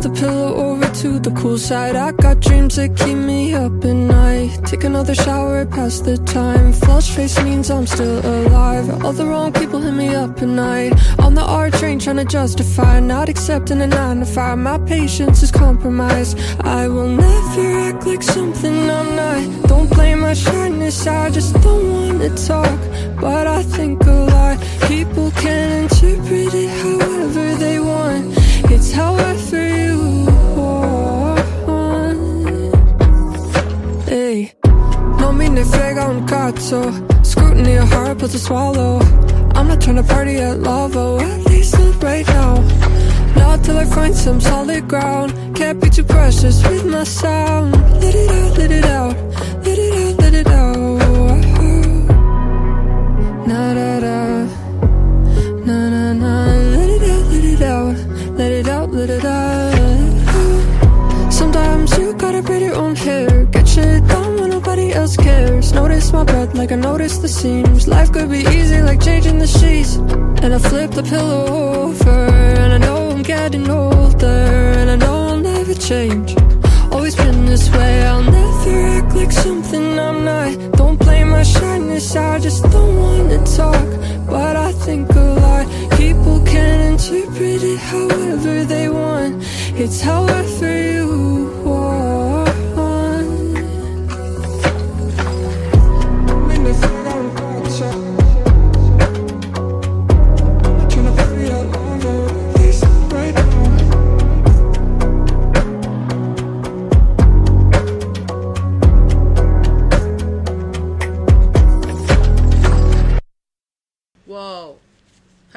the pillow over to the cool side. I got dreams that keep me up at night. Take another shower, pass the time. Flush face means I'm still alive. All the wrong people hit me up at night. On the R train, trying to justify not accepting a nine to five. My patience is compromised. I will never act like something I'm not. Don't blame my shyness, I just don't wanna talk. But I think a lot. People can interpret it however they want. It's how un cazzo. Scrutiny of heart puts a swallow. I'm not trying to party at Lavo, at least not right now. Not till I find some solid ground. Can't be too precious with my sound. Let it out, let it out, let it out, let it out. Na da da, na na na. Let it out, let it out, let it out, let it out. Sometimes you gotta braid your own hair. Cares. Notice my breath like I notice the seams. Life could be easy like changing the sheets. And I flip the pillow over. And I know I'm getting older. And I know I'll never change. Always been this way. I'll never act like something I'm not. Don't blame my shyness. I just don't wanna talk. But I think a lot. People can interpret it however they want. It's how I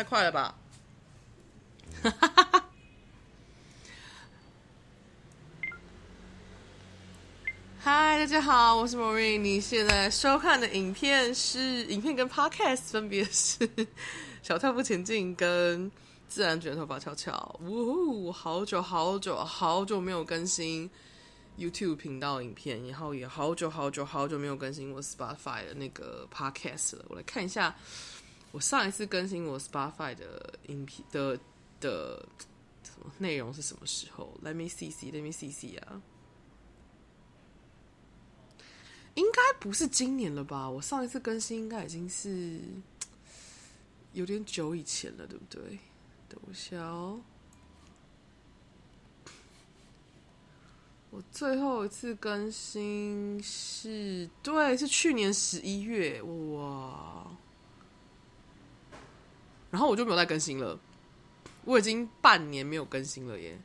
太快了吧！嗨，大家好，我是 Maureen。你现在收看的影片是影片跟 Podcast 分别是《小跳步前进》跟《自然卷头发翘翘》。呜，好久好久好久没有更新 YouTube 频道影片，然后也好久好久好久没有更新我 Spotify 的那个 Podcast 了。我来看一下。我上一次更新我 Spotify 的音频的的什么内容是什么时候？Let me see see，Let me see see 啊，应该不是今年了吧？我上一次更新应该已经是 有点久以前了，对不对？等一下哦，我最后一次更新是对，是去年十一月，哇！然后我就没有再更新了，我已经半年没有更新了耶！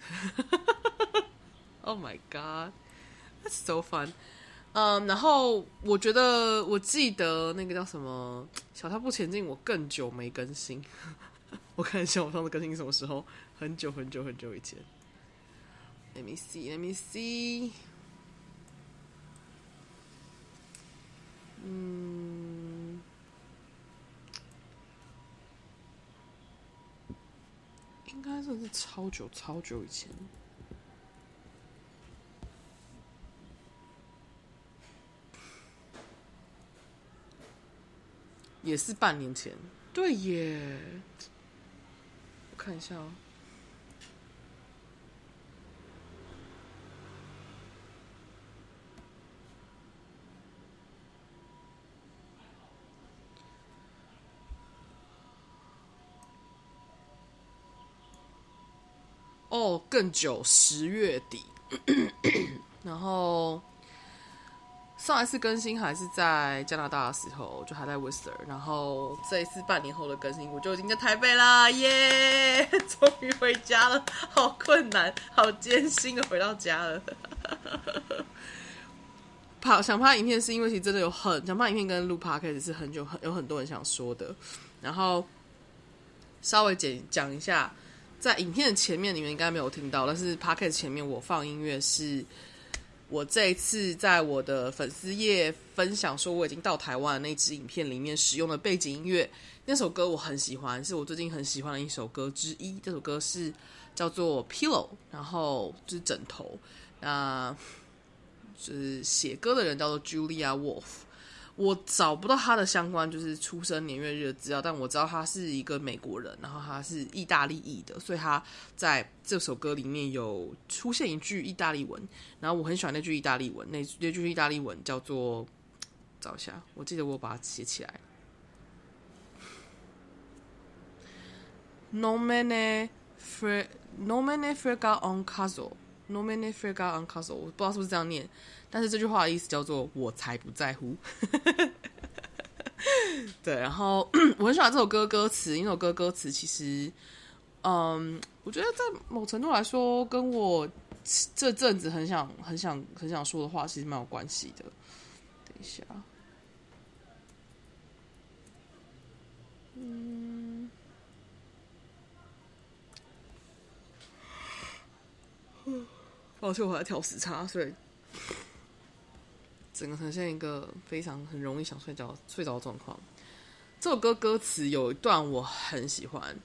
Oh my god, that's so fun！嗯，然后我觉得我记得那个叫什么《小踏步前进》，我更久没更新。我看一下我上次更新什么时候，很久很久很久以前。Let me see, let me see。嗯。应该真的是超久超久以前，也是半年前。对耶，我看一下哦。哦，更久，十月底。然后上一次更新还是在加拿大的时候，就还在 Whistler。然后这一次半年后的更新，我就已经在台北啦，耶！终于回家了，好困难，好艰辛的回到家了。拍想拍影片是因为其实真的有很想拍影片跟录 Podcast 是很久很有很多人想说的。然后稍微简讲一下。在影片的前面，你们应该没有听到，但是 Podcast 前面我放音乐，是我这一次在我的粉丝页分享说我已经到台湾的那支影片里面使用的背景音乐。那首歌我很喜欢，是我最近很喜欢的一首歌之一。这首歌是叫做 Pillow，然后就是枕头。那就是写歌的人叫做 Julia Wolf。我找不到他的相关就是出生年月日的资料，但我知道他是一个美国人，然后他是意大利裔的，所以他在这首歌里面有出现一句意大利文，然后我很喜欢那句意大利文，那那句意大利文叫做，找一下，我记得我把它写起来，nome ne fre nome ne frega on caso nome ne frega on caso，我不知道是不是这样念。但是这句话的意思叫做“我才不在乎”，对。然后 我很喜欢这首歌歌词，因为这首歌歌词其实，嗯，我觉得在某程度来说，跟我这阵子很想、很想、很想说的话，其实蛮有关系的。等一下，嗯，抱歉，我还在调时差，所以。整个呈现一个非常很容易想睡觉睡着的状况。这首歌歌词有一段我很喜欢，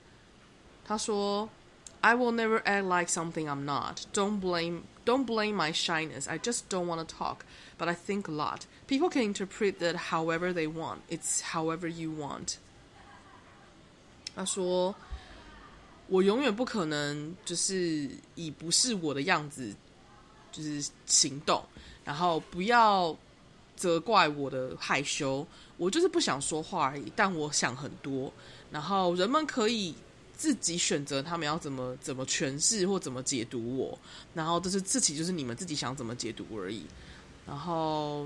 他说：“I will never act like something I'm not. Don't blame, don't blame my shyness. I just don't want to talk, but I think a lot. People can interpret that however they want. It's however you want.” 他说：“我永远不可能就是以不是我的样子就是行动，然后不要。”责怪我的害羞，我就是不想说话而已。但我想很多，然后人们可以自己选择他们要怎么怎么诠释或怎么解读我。然后这是自己就是你们自己想怎么解读而已。然后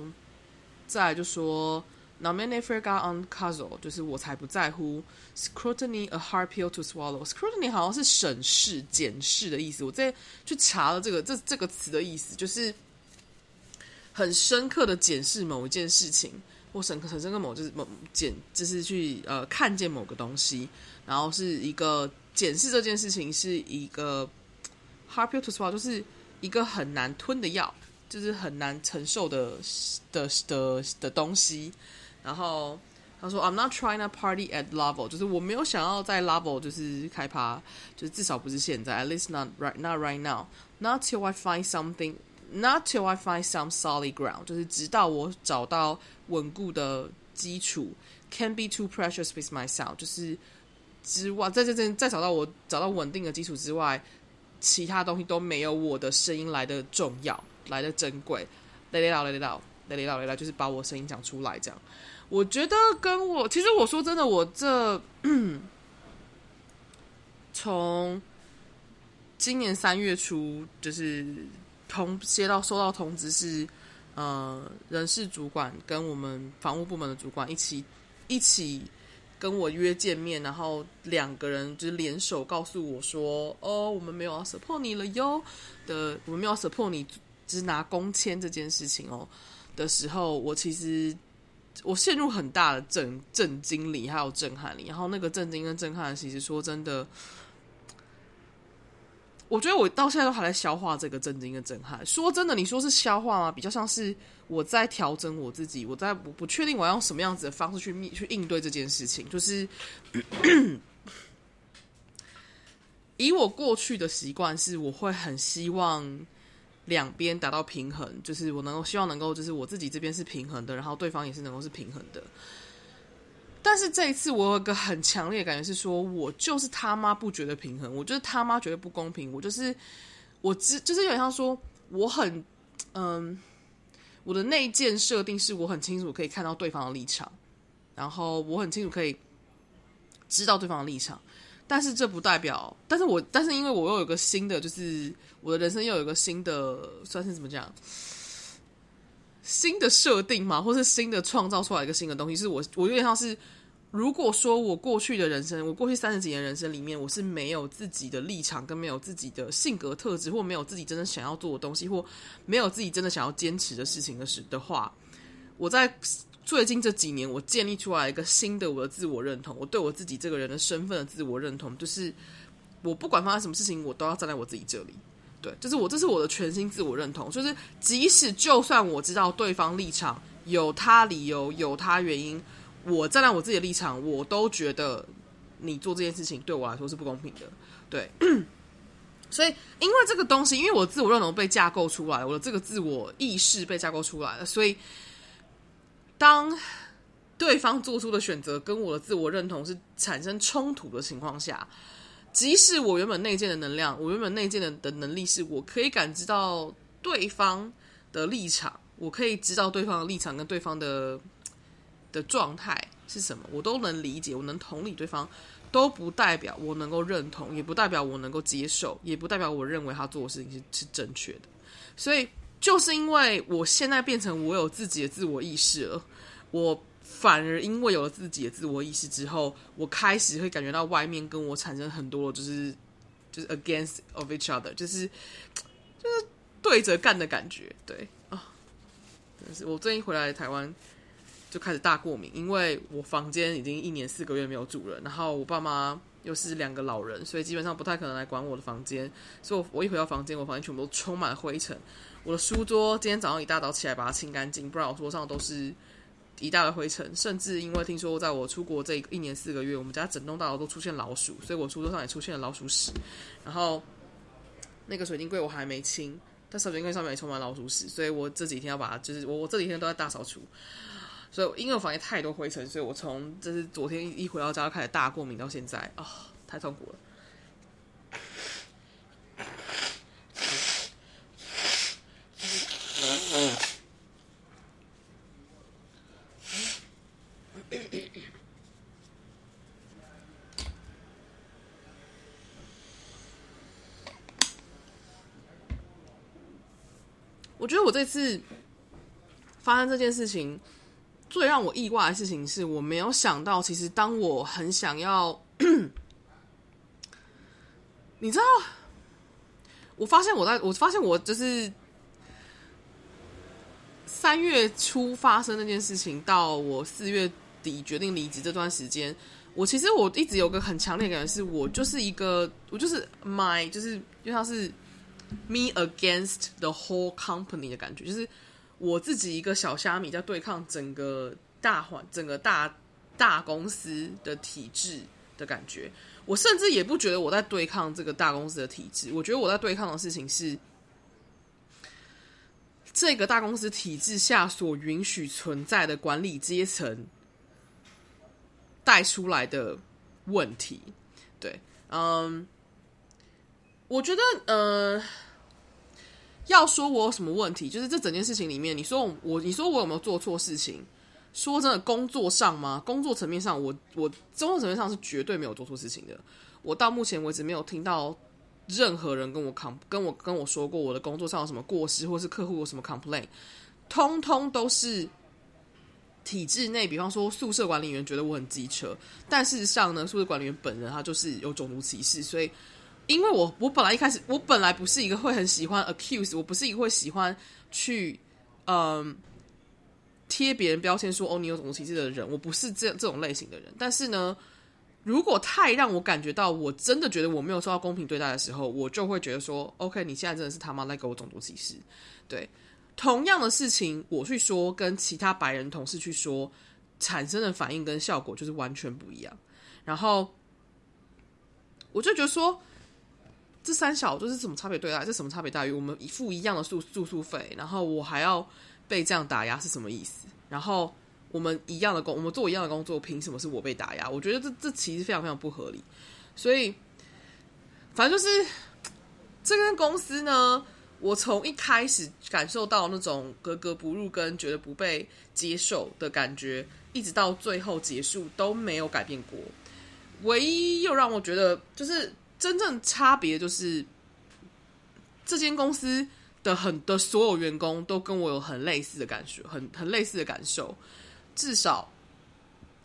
再就说，Non me ne frega oncazal 就是我才不在乎。Scrutiny a hard pill to swallow。Scrutiny 好像是审视、检视的意思。我在去查了这个这这个词的意思，就是。很深刻的检视某一件事情，或深刻很深刻某就是某检，就是去呃看见某个东西，然后是一个检视这件事情是一个 hard pill to swallow，就是一个很难吞的药，就是很难承受的的的的东西。然后他说：“I'm not trying to party at Lovel，就是我没有想要在 Lovel 就是开趴，就是至少不是现在，at least not right not right now，not till I find something。” Not till I find some solid ground，就是直到我找到稳固的基础。Can be too precious with myself，就是之外，在这阵再找到我找到稳定的基础之外，其他东西都没有我的声音来的重要，来的珍贵。雷雷老雷雷老雷雷老雷雷，就是把我声音讲出来这样。我觉得跟我其实我说真的，我这 从今年三月初就是。通接到收到通知是，呃，人事主管跟我们房务部门的主管一起一起跟我约见面，然后两个人就是联手告诉我说：“哦，我们没有要 support 你了哟的，我们没有要 support 你，就是拿工签这件事情哦的时候，我其实我陷入很大的震震惊里，还有震撼里，然后那个震惊跟震撼，其实说真的。”我觉得我到现在都还在消化这个震惊跟震撼。说真的，你说是消化吗？比较像是我在调整我自己，我在不不确定我要用什么样子的方式去去应对这件事情。就是 以我过去的习惯，是我会很希望两边达到平衡，就是我能够希望能够，就是我自己这边是平衡的，然后对方也是能够是平衡的。但是这一次，我有个很强烈的感觉是说，我就是他妈不觉得平衡，我就是他妈觉得不公平，我就是我只就是有点像说，我很嗯，我的内建设定是我很清楚可以看到对方的立场，然后我很清楚可以知道对方的立场，但是这不代表，但是我但是因为我又有个新的，就是我的人生又有个新的，算是怎么讲？新的设定嘛，或是新的创造出来一个新的东西，是我我有点像是，如果说我过去的人生，我过去三十几年人生里面，我是没有自己的立场，跟没有自己的性格特质，或没有自己真的想要做的东西，或没有自己真的想要坚持的事情的时的话，我在最近这几年，我建立出来一个新的我的自我认同，我对我自己这个人的身份的自我认同，就是我不管发生什么事情，我都要站在我自己这里。对，就是我，这是我的全新自我认同。就是即使就算我知道对方立场有他理由、有他原因，我站在我自己的立场，我都觉得你做这件事情对我来说是不公平的。对，所以因为这个东西，因为我自我认同被架构出来，我的这个自我意识被架构出来了，所以当对方做出的选择跟我的自我认同是产生冲突的情况下，即使我原本内建的能量，我原本内建的的能力是我可以感知到对方的立场，我可以知道对方的立场跟对方的的状态是什么，我都能理解，我能同理对方，都不代表我能够认同，也不代表我能够接受，也不代表我认为他做的事情是是正确的。所以，就是因为我现在变成我有自己的自我意识了，我反而因为有了自己的自我意识之后，我开始会感觉到外面跟我产生很多就是就是 against of each other，就是就是对着干的感觉。对啊，真的是我最近回来台湾。就开始大过敏，因为我房间已经一年四个月没有住人，然后我爸妈又是两个老人，所以基本上不太可能来管我的房间。所以我，我一回到房间，我房间全部都充满了灰尘。我的书桌今天早上一大早起来把它清干净，不然我桌上都是一大堆灰尘。甚至因为听说在我出国这一年四个月，我们家整栋大楼都出现老鼠，所以我书桌上也出现了老鼠屎。然后那个水晶柜我还没清，但水晶柜上面也充满老鼠屎，所以我这几天要把它，就是我我这几天都在大扫除。所以，因为我房间太多灰尘，所以我从就是昨天一回到家就开始大过敏，到现在啊、太痛苦了。我觉得我这次发生这件事情。最让我意外的事情是我没有想到，其实当我很想要，你知道，我发现我在我发现我就是三月初发生那件事情，到我四月底决定离职这段时间，我其实我一直有个很强烈的感觉，是我就是一个我就是 my 就是就像是 me against the whole company 的感觉，就是。我自己一个小虾米在对抗整个大环、整个大大公司的体制的感觉，我甚至也不觉得我在对抗这个大公司的体制，我觉得我在对抗的事情是这个大公司体制下所允许存在的管理阶层带出来的问题。对，嗯，我觉得，呃。要说我有什么问题，就是这整件事情里面，你说我，你说我有没有做错事情？说真的，工作上吗？工作层面上，我我工作层面上是绝对没有做错事情的。我到目前为止没有听到任何人跟我 com 跟我跟我说过我的工作上有什么过失，或是客户有什么 complain，通通都是体制内，比方说宿舍管理员觉得我很机车，但事实上呢，宿舍管理员本人他就是有种族歧视，所以。因为我我本来一开始我本来不是一个会很喜欢 accuse，我不是一个会喜欢去嗯贴别人标签说哦，你有种族歧视的人，我不是这这种类型的人。但是呢，如果太让我感觉到我真的觉得我没有受到公平对待的时候，我就会觉得说 OK，你现在真的是他妈在给我种族歧视。对，同样的事情我去说，跟其他白人同事去说，产生的反应跟效果就是完全不一样。然后我就觉得说。这三小就是什么差别对待？这什么差别待遇？我们付一样的住住宿费，然后我还要被这样打压，是什么意思？然后我们一样的工，我们做一样的工作，凭什么是我被打压？我觉得这这其实非常非常不合理。所以，反正就是这间公司呢，我从一开始感受到那种格格不入跟觉得不被接受的感觉，一直到最后结束都没有改变过。唯一又让我觉得就是。真正差别就是，这间公司的很的所有员工都跟我有很类似的感受，很很类似的感受。至少，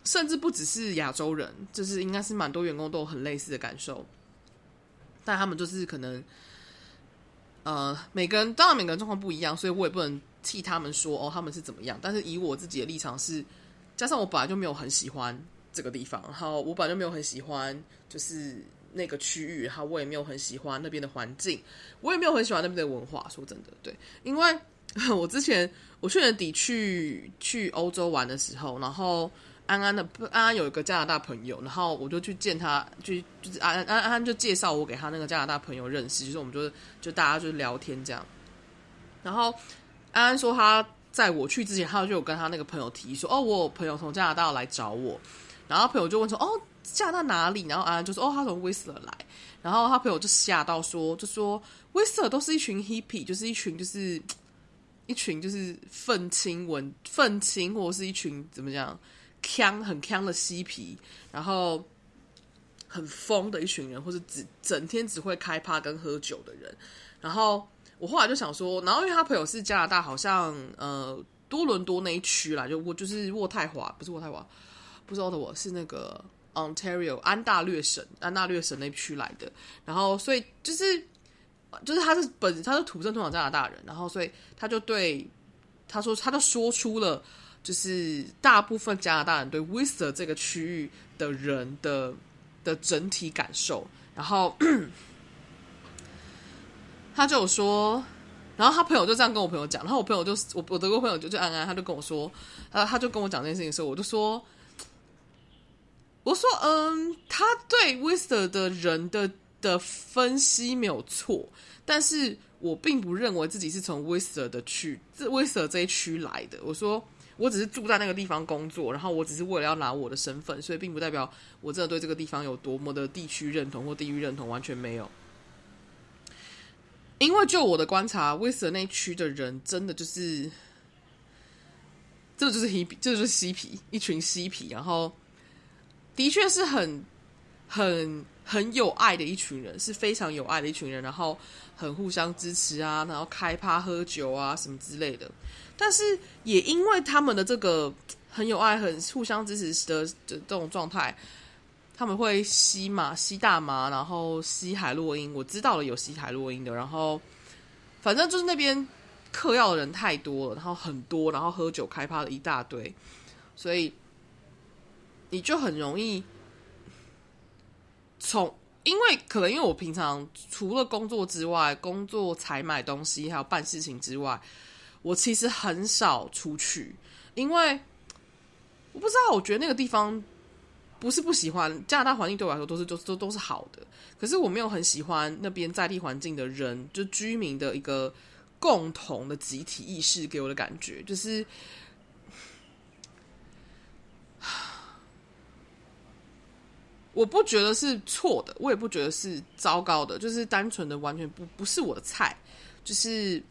甚至不只是亚洲人，就是应该是蛮多员工都有很类似的感受。但他们就是可能，呃，每个人当然每个人状况不一样，所以我也不能替他们说哦，他们是怎么样。但是以我自己的立场是，加上我本来就没有很喜欢这个地方，然后我本来就没有很喜欢，就是。那个区域，哈，我也没有很喜欢那边的环境，我也没有很喜欢那边的文化。说真的，对，因为 我之前我去年底去去欧洲玩的时候，然后安安的安安有一个加拿大朋友，然后我就去见他，就就是安安安安就介绍我给他那个加拿大朋友认识，就是我们就就大家就聊天这样。然后安安说他在我去之前，他就有跟他那个朋友提说：“哦，我朋友从加拿大来找我。”然后朋友就问说：“哦，加拿大哪里？”然后安安就说：“哦，他从威斯勒来。”然后他朋友就吓到说：“就说威斯勒都是一群 hippie，就是一群就是一群就是愤青文愤青，或者是一群怎么讲，腔很腔的嬉皮，然后很疯的一群人，或者只整天只会开趴跟喝酒的人。”然后我后来就想说，然后因为他朋友是加拿大，好像呃多伦多那一区啦，就我就是渥太华，不是渥太华，不是渥太华，是那个 Ontario 安大略省，安大略省那区来的。然后所以就是就是他是本他是土生土长加拿大人，然后所以他就对他说，他就说出了就是大部分加拿大人对 Whistler 这个区域的人的的整体感受，然后。他就说，然后他朋友就这样跟我朋友讲，然后我朋友就我我德国朋友就就安安，他就跟我说，他他就跟我讲这件事情的时候，我就说，我说嗯，他对 Wister 的人的的分析没有错，但是我并不认为自己是从 Wister 的区，这 Wister 这一区来的。我说我只是住在那个地方工作，然后我只是为了要拿我的身份，所以并不代表我真的对这个地方有多么的地区认同或地域认同，完全没有。因为就我的观察，威斯勒那区的人真的就是，这就是嬉皮，这就是嬉皮，一群嬉皮，然后的确是很、很、很有爱的一群人，是非常有爱的一群人，然后很互相支持啊，然后开趴喝酒啊什么之类的。但是也因为他们的这个很有爱、很互相支持的的这种状态。他们会吸嘛，吸大麻，然后吸海洛因。我知道了有吸海洛因的，然后反正就是那边嗑药的人太多了，然后很多，然后喝酒开趴的一大堆，所以你就很容易从，因为可能因为我平常除了工作之外，工作采买东西还有办事情之外，我其实很少出去，因为我不知道，我觉得那个地方。不是不喜欢加拿大环境，对我来说都是都都都是好的。可是我没有很喜欢那边在地环境的人，就居民的一个共同的集体意识给我的感觉，就是我不觉得是错的，我也不觉得是糟糕的，就是单纯的完全不不是我的菜。就是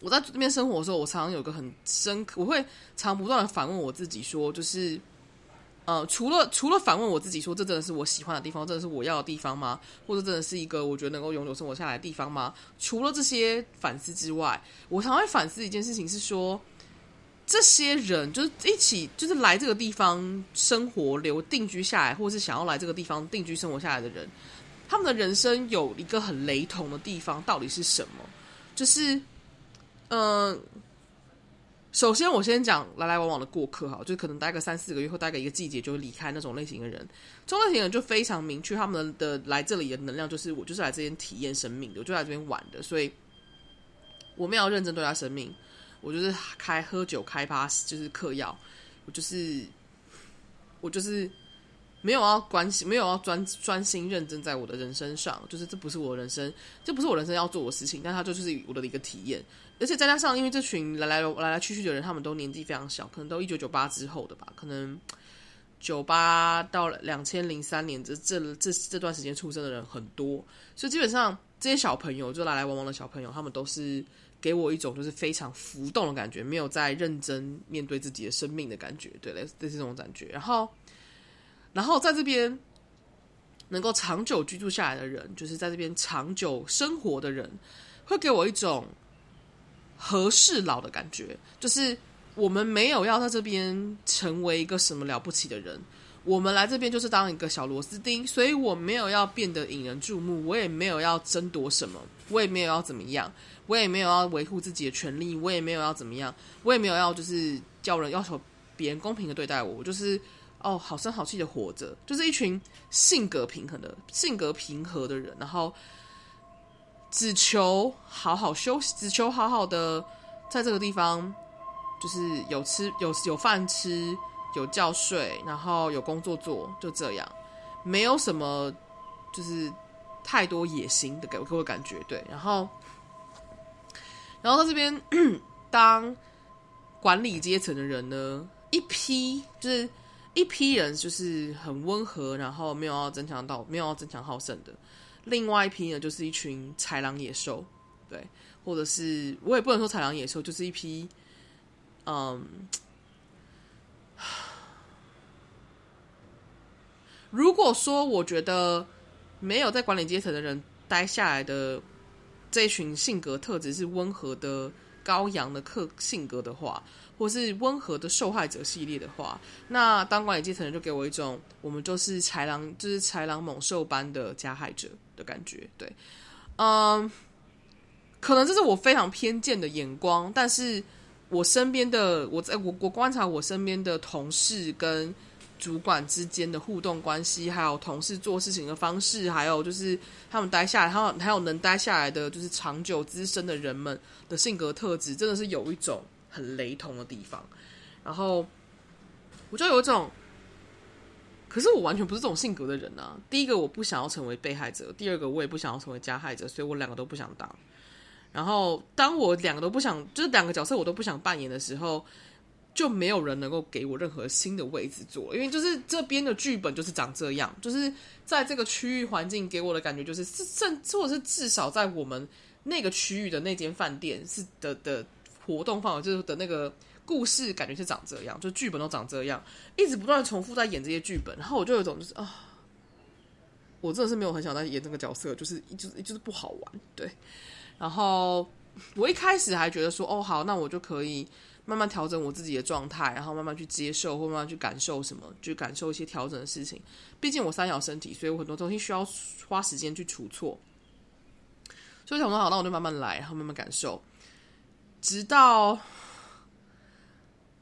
我在这边生活的时候，我常常有个很深刻，我会常不断的反问我自己说，就是。呃，除了除了反问我自己说，这真的是我喜欢的地方，真的是我要的地方吗？或者真的是一个我觉得能够永久生活下来的地方吗？除了这些反思之外，我常会反思一件事情，是说这些人就是一起就是来这个地方生活、留定居下来，或者是想要来这个地方定居生活下来的人，他们的人生有一个很雷同的地方，到底是什么？就是，嗯、首先，我先讲来来往往的过客哈，就可能待个三四个月或待个一个季节就离开那种类型的人。这种类型的人就非常明确，他们的来这里的能量就是我就是来这边体验生命的，我就来这边玩的，所以我们要认真对待生命，我就是开喝酒开趴，就是嗑药，我就是我就是没有要关心，没有要专专心认真在我的人生上，就是这不是我人生，这不是我人生要做的事情，但它就是我的一个体验。而且再加上，因为这群来来来来去去的人，他们都年纪非常小，可能都一九九八之后的吧，可能九八到两千零三年这这这这段时间出生的人很多，所以基本上这些小朋友，就来来往往的小朋友，他们都是给我一种就是非常浮动的感觉，没有在认真面对自己的生命的感觉，对，类似这种感觉。然后，然后在这边能够长久居住下来的人，就是在这边长久生活的人，会给我一种。和事佬的感觉，就是我们没有要在这边成为一个什么了不起的人，我们来这边就是当一个小螺丝钉，所以我没有要变得引人注目，我也没有要争夺什么，我也没有要怎么样，我也没有要维护自己的权利，我也没有要怎么样，我也没有要就是叫人要求别人公平的对待我，我就是哦好声好气的活着，就是一群性格平衡的性格平和的人，然后。只求好好休息，只求好好的在这个地方，就是有吃有有饭吃，有觉睡，然后有工作做，就这样，没有什么就是太多野心的给我给我感觉，对，然后，然后他这边 当管理阶层的人呢，一批就是一批人就是很温和，然后没有要争强到没有要争强好胜的；另外一批呢，就是一群豺狼野兽，对，或者是我也不能说豺狼野兽，就是一批，嗯。如果说我觉得没有在管理阶层的人待下来的这一群性格特质是温和的羔羊的克性格的话，或是温和的受害者系列的话，那当管理阶层人就给我一种我们就是豺狼，就是豺狼猛兽般的加害者的感觉。对，嗯，可能这是我非常偏见的眼光，但是我身边的我在我我观察我身边的同事跟。主管之间的互动关系，还有同事做事情的方式，还有就是他们待下来，还有还有能待下来的就是长久资深的人们的性格特质，真的是有一种很雷同的地方。然后我就有一种，可是我完全不是这种性格的人啊。第一个，我不想要成为被害者；第二个，我也不想要成为加害者，所以我两个都不想当。然后，当我两个都不想，就是两个角色我都不想扮演的时候。就没有人能够给我任何新的位置做，因为就是这边的剧本就是长这样，就是在这个区域环境给我的感觉就是，甚或者是至少在我们那个区域的那间饭店是的的活动范围，就是的那个故事感觉是长这样，就剧本都长这样，一直不断重复在演这些剧本，然后我就有一种就是啊，我真的是没有很想再演这个角色，就是就是就是不好玩，对。然后我一开始还觉得说，哦好，那我就可以。慢慢调整我自己的状态，然后慢慢去接受，或慢慢去感受什么，去感受一些调整的事情。毕竟我三小身体，所以我很多东西需要花时间去除错。所以想说好，那我就慢慢来，然后慢慢感受，直到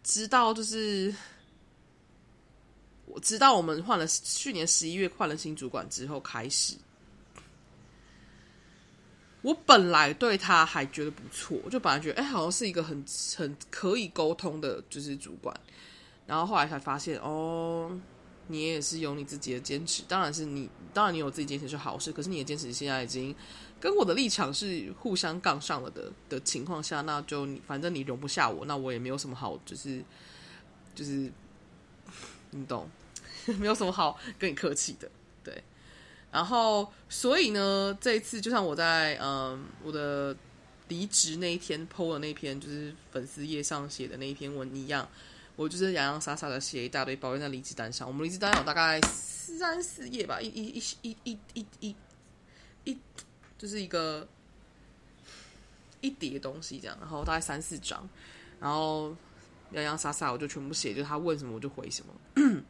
直到就是我直到我们换了去年十一月换了新主管之后开始。我本来对他还觉得不错，就本来觉得哎、好像是一个很很可以沟通的，就是主管。然后后来才发现，哦，你也是有你自己的坚持。当然是你，当然你有自己坚持是好事。可是你的坚持现在已经跟我的立场是互相杠上了的的情况下，那就你反正你容不下我，那我也没有什么好，就是就是你懂，没有什么好跟你客气的，然后，所以呢，这一次就像我在嗯我的离职那一天 PO 的那篇，就是粉丝页上写的那一篇文一样，我就是洋洋洒洒的写一大堆包怨在离职单上。我们离职单有大概三四页吧，一一一一一一一一，就是一个一叠东西这样，然后大概三四张，然后洋洋洒洒我就全部写，就他问什么我就回什么。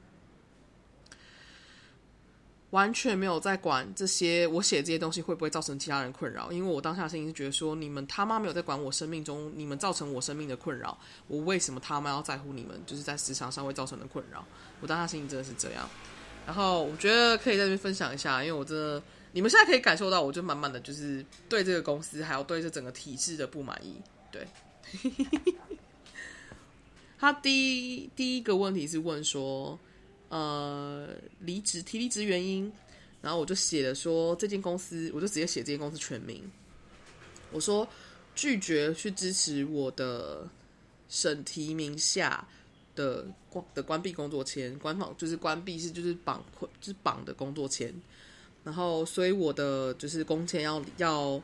完全没有在管这些，我写这些东西会不会造成其他人困扰？因为我当下心情是觉得说，你们他妈没有在管我生命中，你们造成我生命的困扰，我为什么他妈要在乎你们？就是在职场上会造成的困扰。我当下心情真的是这样。然后我觉得可以在这边分享一下，因为我真的，你们现在可以感受到，我就满满的就是对这个公司还有对这整个体制的不满意。对，他第一第一个问题是问说。呃，离职提离职原因，然后我就写了说这间公司，我就直接写这间公司全名。我说拒绝去支持我的审提名下的关的关闭工作签，官方就是关闭是就是绑就是绑的工作签。然后，所以我的就是工签要要，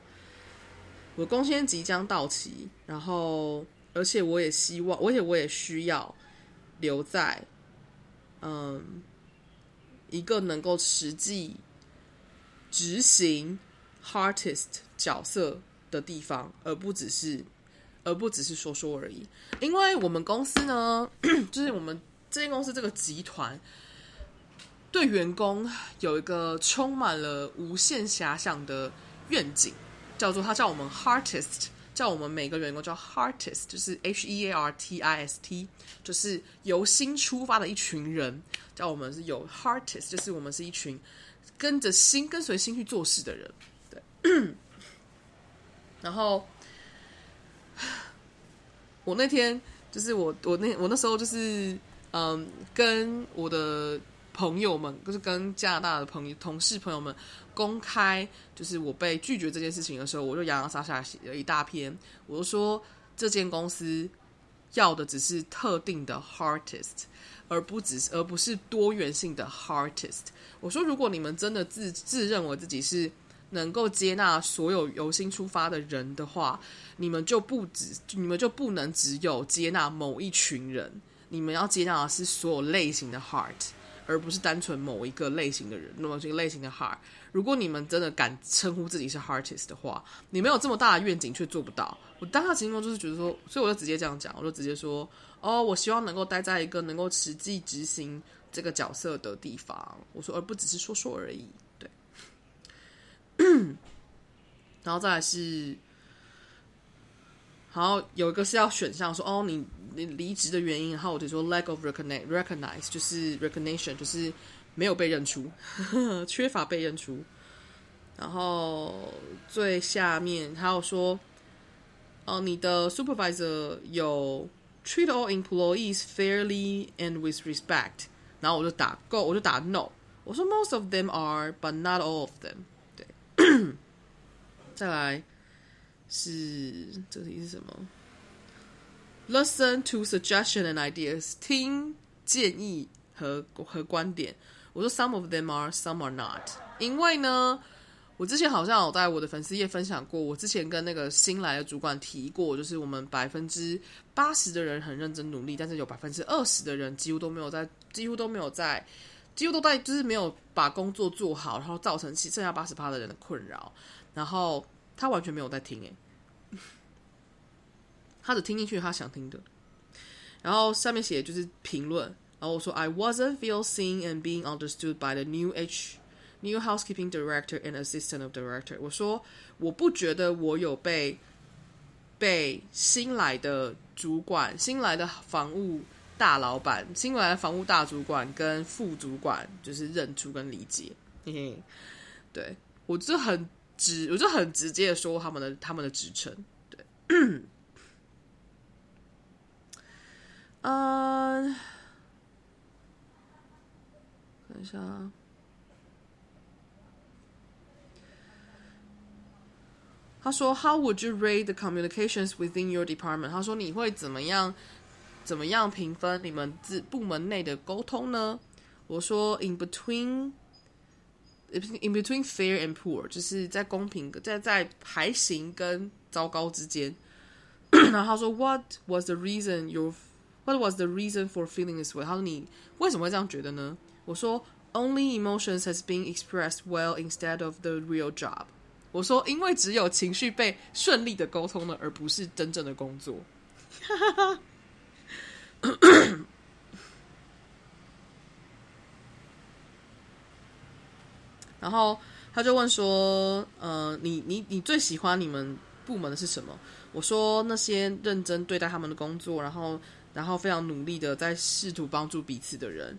我工签即将到期，然后而且我也希望，而且我也需要留在。嗯，一个能够实际执行 hartist 角色的地方，而不只是，而不只是说说而已。因为我们公司呢，就是我们这间公司这个集团，对员工有一个充满了无限遐想的愿景，叫做他叫我们 hartist。叫我们每个员工叫 Heartist，就是 H E A R T I S T，就是由心出发的一群人。叫我们是有 Heartist，就是我们是一群跟着心、跟随心去做事的人。对。然后我那天就是我我那我那时候就是嗯，跟我的朋友们，就是跟加拿大的朋友、同事朋友们。公开就是我被拒绝这件事情的时候，我就洋洋洒洒写了一大篇。我就说，这间公司要的只是特定的 artist，而不只是而不是多元性的 artist。我说，如果你们真的自自认为自己是能够接纳所有由心出发的人的话，你们就不只，你们就不能只有接纳某一群人，你们要接纳的是所有类型的 heart，而不是单纯某一个类型的人，那么这个类型的 heart。如果你们真的敢称呼自己是 artist 的话，你没有这么大的愿景却做不到。我当下情况就是觉得说，所以我就直接这样讲，我就直接说，哦，我希望能够待在一个能够实际执行这个角色的地方。我说，而不只是说说而已。对，然后再来是，然后有一个是要选项说，哦，你你离职的原因，然后我就说 lack of recognize recognize 就是 recognition 就是。没有被认出，缺乏被认出。然后最下面还有说，哦，你的 supervisor 有 treat all employees fairly and with respect。然后我就打 go，我就打 no。我说 most of them are，but not all of them。对，再来是这题是什么？Listen to suggestion and ideas，听建议和和观点。我说 some of them are, some are not。因为呢，我之前好像有在我的粉丝页分享过，我之前跟那个新来的主管提过，就是我们百分之八十的人很认真努力，但是有百分之二十的人几乎都没有在，几乎都没有在，几乎都在，就是没有把工作做好，然后造成其剩下八十趴的人的困扰。然后他完全没有在听，诶，他只听进去他想听的。然后下面写就是评论。然后我说，I wasn't feel seen and being understood by the new H new housekeeping director and assistant of director。我说，我不觉得我有被被新来的主管、新来的房务大老板、新来的房务大主管跟副主管就是认出跟理解。嘿嘿，对，我就很直，我就很直接的说他们的他们的职称。对，嗯。等一下啊，他说：“How would you rate the communications within your department？” 他说：“你会怎么样怎么样评分你们自部门内的沟通呢？”我说：“In between, in between fair and poor，就是在公平在在还行跟糟糕之间。”然后他说：“What was the reason you? What was the reason for feeling this way？” 他说：“你为什么会这样觉得呢？”我说，Only emotions has been expressed well instead of the real job。我说，因为只有情绪被顺利的沟通了，而不是真正的工作。然后他就问说：“呃，你你你最喜欢你们部门的是什么？”我说：“那些认真对待他们的工作，然后然后非常努力的在试图帮助彼此的人。”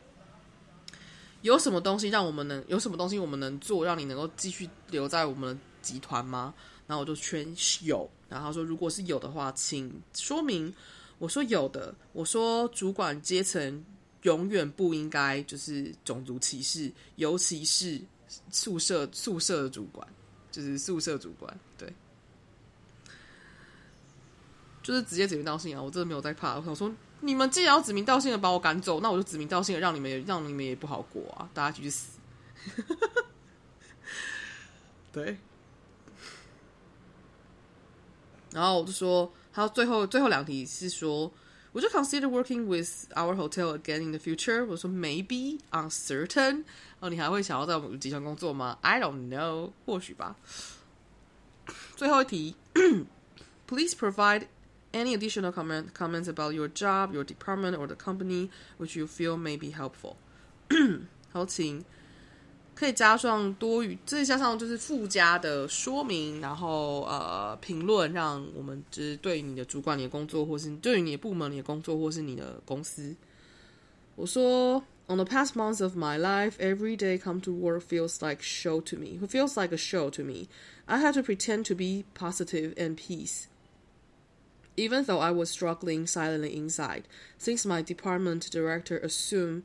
有什么东西让我们能有什么东西我们能做，让你能够继续留在我们的集团吗？然后我就圈有，然后说如果是有的话，请说明。我说有的，我说主管阶层永远不应该就是种族歧视，尤其是宿舍宿舍的主管，就是宿舍主管，对，就是直接指名道姓啊！我真的没有在怕，我想说。你们既然要指名道姓的把我赶走，那我就指名道姓的让你们也让你们也不好过啊！大家继续死。对。然后我就说，还有最后最后两题是说，Would you consider working with our hotel again in the future？我说 maybe uncertain。哦，你还会想要在我们集团工作吗？I don't know，或许吧。最后一题，Please provide。Any additional comment comments about your job, your department, or the company which you feel may be helpful？好，请 可以加上多余，再加上就是附加的说明，然后呃评论，让我们就是对于你的主管、你的工作，或是对于你的部门、你的工作，或是你的公司，我说，On the past months of my life, every day come to work feels like show to me. It feels like a show to me. I had to pretend to be positive and peace, even though I was struggling silently inside. Since my department director assumed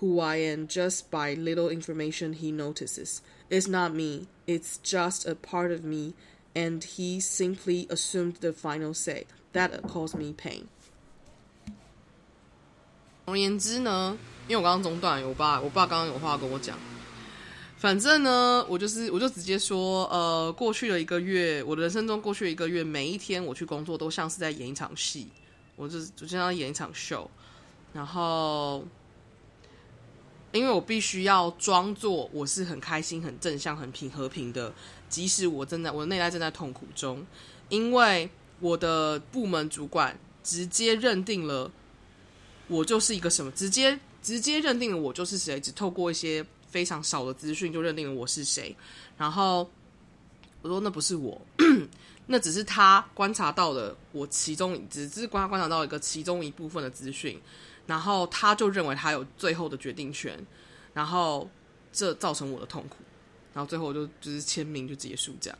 who I am just by little information he notices. It's not me, it's just a part of me, and he simply assumed the final say. That caused me pain. 总而言之呢，因为我刚刚中断，我爸我爸刚刚有话跟我讲。 反正呢，我就是我就直接说，呃，过去了一个月，我的人生中过去了一个月，每一天我去工作都像是在演一场戏，我就就像演一场秀，然后。因为我必须要装作我是很开心、很正向、很平和平的，即使我正在我的内在正在痛苦中，因为我的部门主管直接认定了我就是一个什么，直接直接认定了我就是谁，只透过一些非常少的资讯就认定了我是谁。然后我说那不是我，那只是他观察到的我其中只是观观察到一个其中一部分的资讯。然后他就认为他有最后的决定权，然后这造成我的痛苦，然后最后就就是签名就结束这样。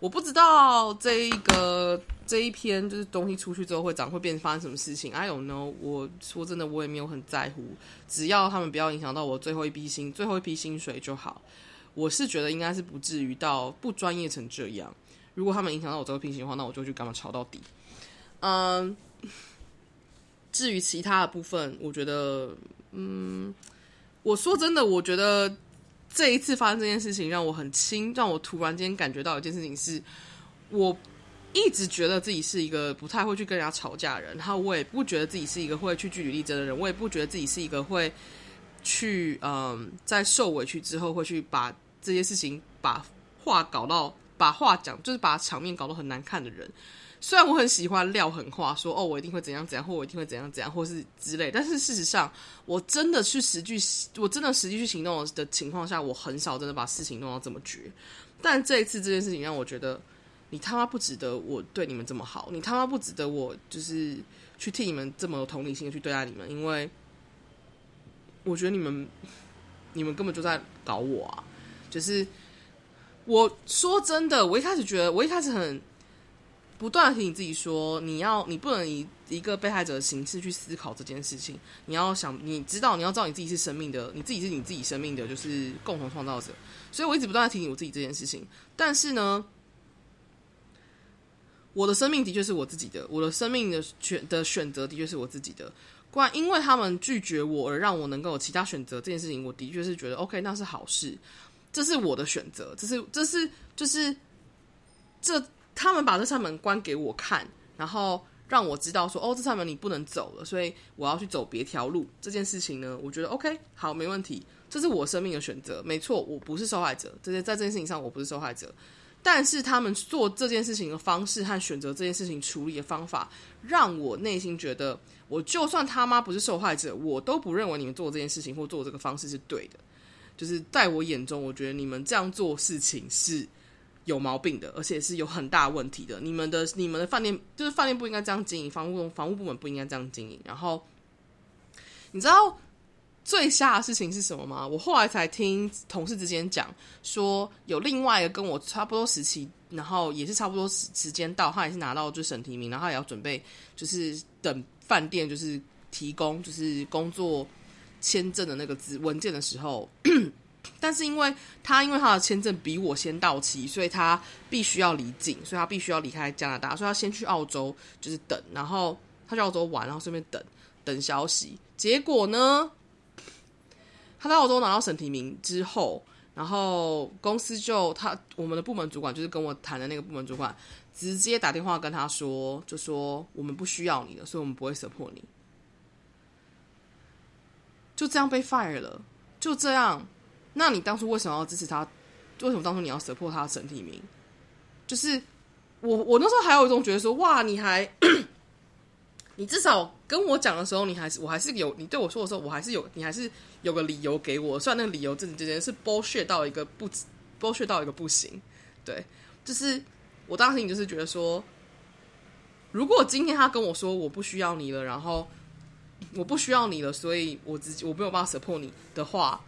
我不知道这一个这一篇就是东西出去之后会长会变发生什么事情，I don't know。我说真的，我也没有很在乎，只要他们不要影响到我最后一批薪最后一批薪水就好。我是觉得应该是不至于到不专业成这样。如果他们影响到我最后一批薪的话，那我就去跟他们吵到底。嗯。至于其他的部分，我觉得，嗯，我说真的，我觉得这一次发生这件事情让我很轻，让我突然间感觉到一件事情是，我一直觉得自己是一个不太会去跟人家吵架的人，然后我也不觉得自己是一个会去据理力争的人，我也不觉得自己是一个会去，嗯，在受委屈之后会去把这些事情把话搞到把话讲，就是把场面搞得很难看的人。虽然我很喜欢撂狠话，说哦，我一定会怎样怎样，或我一定会怎样怎样，或是之类，但是事实上，我真的去实际，我真的实际去行动的情况下，我很少真的把事情弄到这么绝。但这一次这件事情让我觉得，你他妈不值得我对你们这么好，你他妈不值得我就是去替你们这么有同理心的去对待你们，因为我觉得你们，你们根本就在搞我啊！就是我说真的，我一开始觉得，我一开始很。不断的提醒自己说，你要，你不能以一个被害者的形式去思考这件事情。你要想，你知道，你要知道你自己是生命的，你自己是你自己生命的，就是共同创造者。所以我一直不断的提醒我自己这件事情。但是呢，我的生命的确是我自己的，我的生命的选的选择的确是我自己的。关因为他们拒绝我而让我能够有其他选择这件事情，我的确是觉得 OK，那是好事，这是我的选择，这是这是就是这。他们把这扇门关给我看，然后让我知道说，哦，这扇门你不能走了，所以我要去走别条路。这件事情呢，我觉得 OK，好，没问题，这是我生命的选择，没错，我不是受害者。这些在这件事情上，我不是受害者，但是他们做这件事情的方式和选择这件事情处理的方法，让我内心觉得，我就算他妈不是受害者，我都不认为你们做这件事情或做这个方式是对的。就是在我眼中，我觉得你们这样做事情是。有毛病的，而且是有很大问题的。你们的、你们的饭店就是饭店不应该这样经营，房屋房屋部门不应该这样经营。然后，你知道最吓的事情是什么吗？我后来才听同事之间讲说，有另外一个跟我差不多时期，然后也是差不多时时间到，他也是拿到就审提名，然后也要准备就是等饭店就是提供就是工作签证的那个资文件的时候。但是因为他因为他的签证比我先到期，所以他必须要离境，所以他必须要离开加拿大，所以他先去澳洲就是等，然后他去澳洲玩，然后顺便等等消息。结果呢，他在澳洲拿到审提名之后，然后公司就他我们的部门主管就是跟我谈的那个部门主管，直接打电话跟他说，就说我们不需要你了，所以我们不会 support 你，就这样被 fire 了，就这样。那你当初为什么要支持他？为什么当初你要舍破他的审提名？就是我，我那时候还有一种觉得说，哇，你还 你至少跟我讲的时候，你还是我还是有你对我说的时候，我还是有你还是有个理由给我。虽然那个理由真的真的是剥削到一个不剥削到一个不行，对，就是我当时你就是觉得说，如果今天他跟我说我不需要你了，然后我不需要你了，所以我自己我没有办法 support 你的话，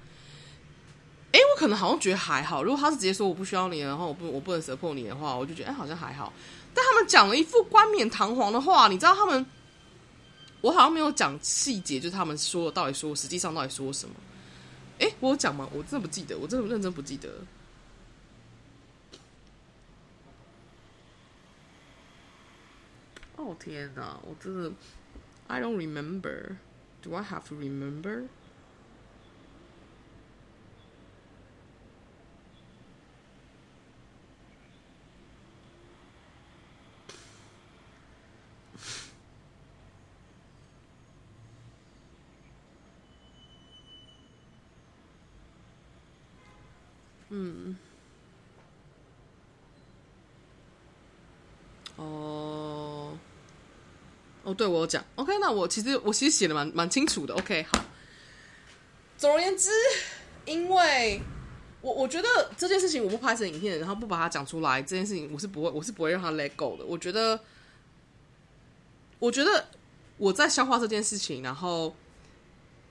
哎，我可能好像觉得还好。如果他是直接说我不需要你，然后我不我不能舍破你的话，我就觉得哎好像还好。但他们讲了一副冠冕堂皇的话，你知道他们。我好像没有讲细节，就是他们说到底说，实际上到底说什么？哎，我有讲吗？我真的不记得，我真的认真不记得。哦天哪，我真的，I don't remember. Do I have to remember? 嗯，哦，哦，对我有讲，OK，那我其实我其实写的蛮蛮清楚的，OK，好。总而言之，因为我我觉得这件事情我不拍成影片，然后不把它讲出来，这件事情我是不会，我是不会让它 let go 的。我觉得，我觉得我在消化这件事情，然后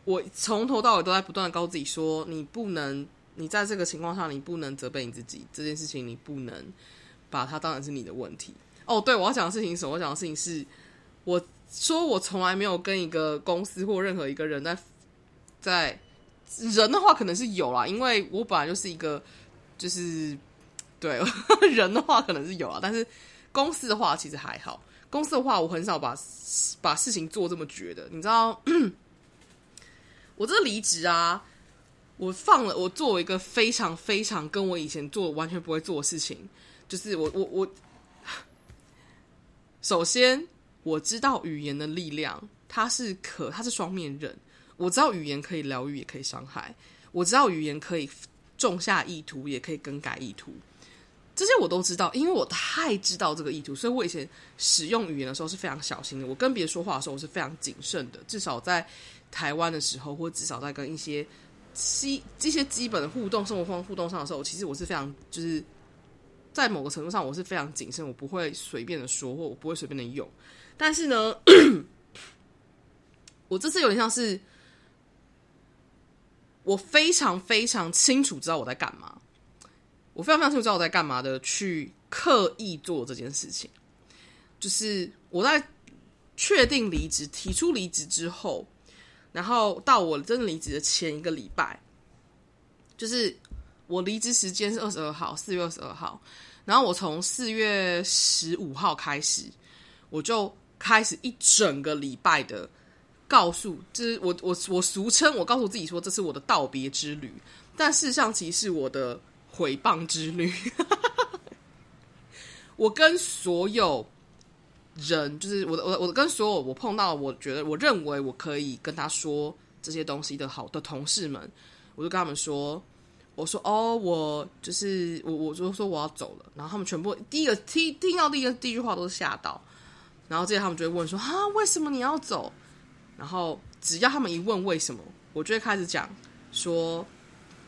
我从头到尾都在不断的告诉自己说，你不能。你在这个情况下，你不能责备你自己。这件事情，你不能把它当成是你的问题。哦，对，我要讲的事情是什么？我讲的事情是，我说我从来没有跟一个公司或任何一个人在在人的话，可能是有啦，因为我本来就是一个就是对 人的话可能是有啊，但是公司的话其实还好。公司的话，我很少把把事情做这么绝的。你知道，我这离职啊。我放了，我做了一个非常非常跟我以前做完全不会做的事情，就是我我我，首先我知道语言的力量，它是可它是双面刃。我知道语言可以疗愈，也可以伤害。我知道语言可以种下意图，也可以更改意图。这些我都知道，因为我太知道这个意图，所以我以前使用语言的时候是非常小心的。我跟别人说话的时候，我是非常谨慎的。至少在台湾的时候，或至少在跟一些。基这些基本的互动，生活方互动上的时候，其实我是非常就是在某个程度上，我是非常谨慎，我不会随便的说，或我不会随便的用。但是呢，我这次有点像是我非常非常清楚知道我在干嘛，我非常非常清楚知道我在干嘛的，去刻意做这件事情。就是我在确定离职、提出离职之后。然后到我真的离职的前一个礼拜，就是我离职时间是二十二号，四月二十二号。然后我从四月十五号开始，我就开始一整个礼拜的告诉，就是我我我俗称我告诉自己说，这是我的道别之旅，但事实上其实是我的毁谤之旅。我跟所有。人就是我的，我我跟所有我碰到，我觉得我认为我可以跟他说这些东西的好的同事们，我就跟他们说，我说哦，我就是我，我就说我要走了，然后他们全部第一个听听到第一个第一句话都是吓到，然后接着他们就会问说啊，为什么你要走？然后只要他们一问为什么，我就会开始讲说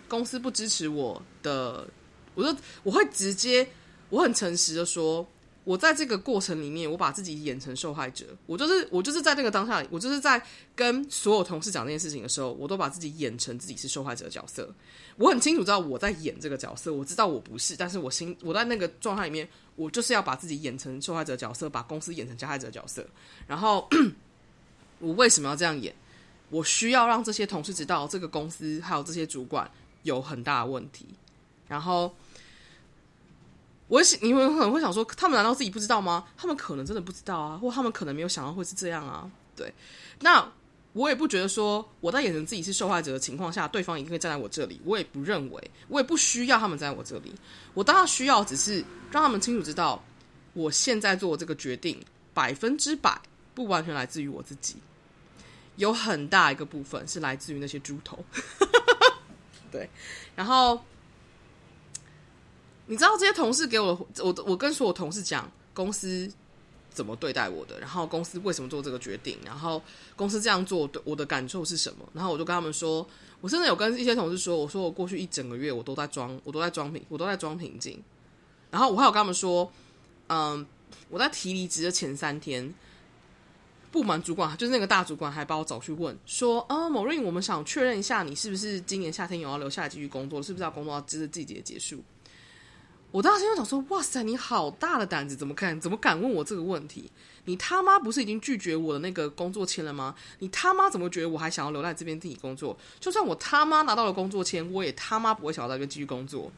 公司不支持我的，我就我会直接我很诚实的说。我在这个过程里面，我把自己演成受害者。我就是我就是在那个当下，我就是在跟所有同事讲这件事情的时候，我都把自己演成自己是受害者的角色。我很清楚知道我在演这个角色，我知道我不是，但是我心我在那个状态里面，我就是要把自己演成受害者的角色，把公司演成加害者的角色。然后 我为什么要这样演？我需要让这些同事知道，这个公司还有这些主管有很大的问题。然后。我想，你们可能会想说，他们难道自己不知道吗？他们可能真的不知道啊，或他们可能没有想到会是这样啊。对，那我也不觉得说我在演成自己是受害者的情况下，对方一定会站在我这里。我也不认为，我也不需要他们站在我这里。我当然需要，只是让他们清楚知道，我现在做这个决定百分之百不完全来自于我自己，有很大一个部分是来自于那些猪头。对，然后。你知道这些同事给我，我我跟所有同事讲，公司怎么对待我的，然后公司为什么做这个决定，然后公司这样做对我的感受是什么，然后我就跟他们说，我甚至有跟一些同事说，我说我过去一整个月我都在装，我都在装平，我都在装平静，然后我还有跟他们说，嗯，我在提离职的前三天。部门主管就是那个大主管，还把我找去问说：“啊，某瑞，我们想确认一下，你是不是今年夏天有要留下来继续工作？是不是要工作到这个季节结束？”我当时就想说：“哇塞，你好大的胆子，怎么敢怎么敢问我这个问题？你他妈不是已经拒绝我的那个工作签了吗？你他妈怎么觉得我还想要留在这边替你工作？就算我他妈拿到了工作签，我也他妈不会想要在这边继续工作。”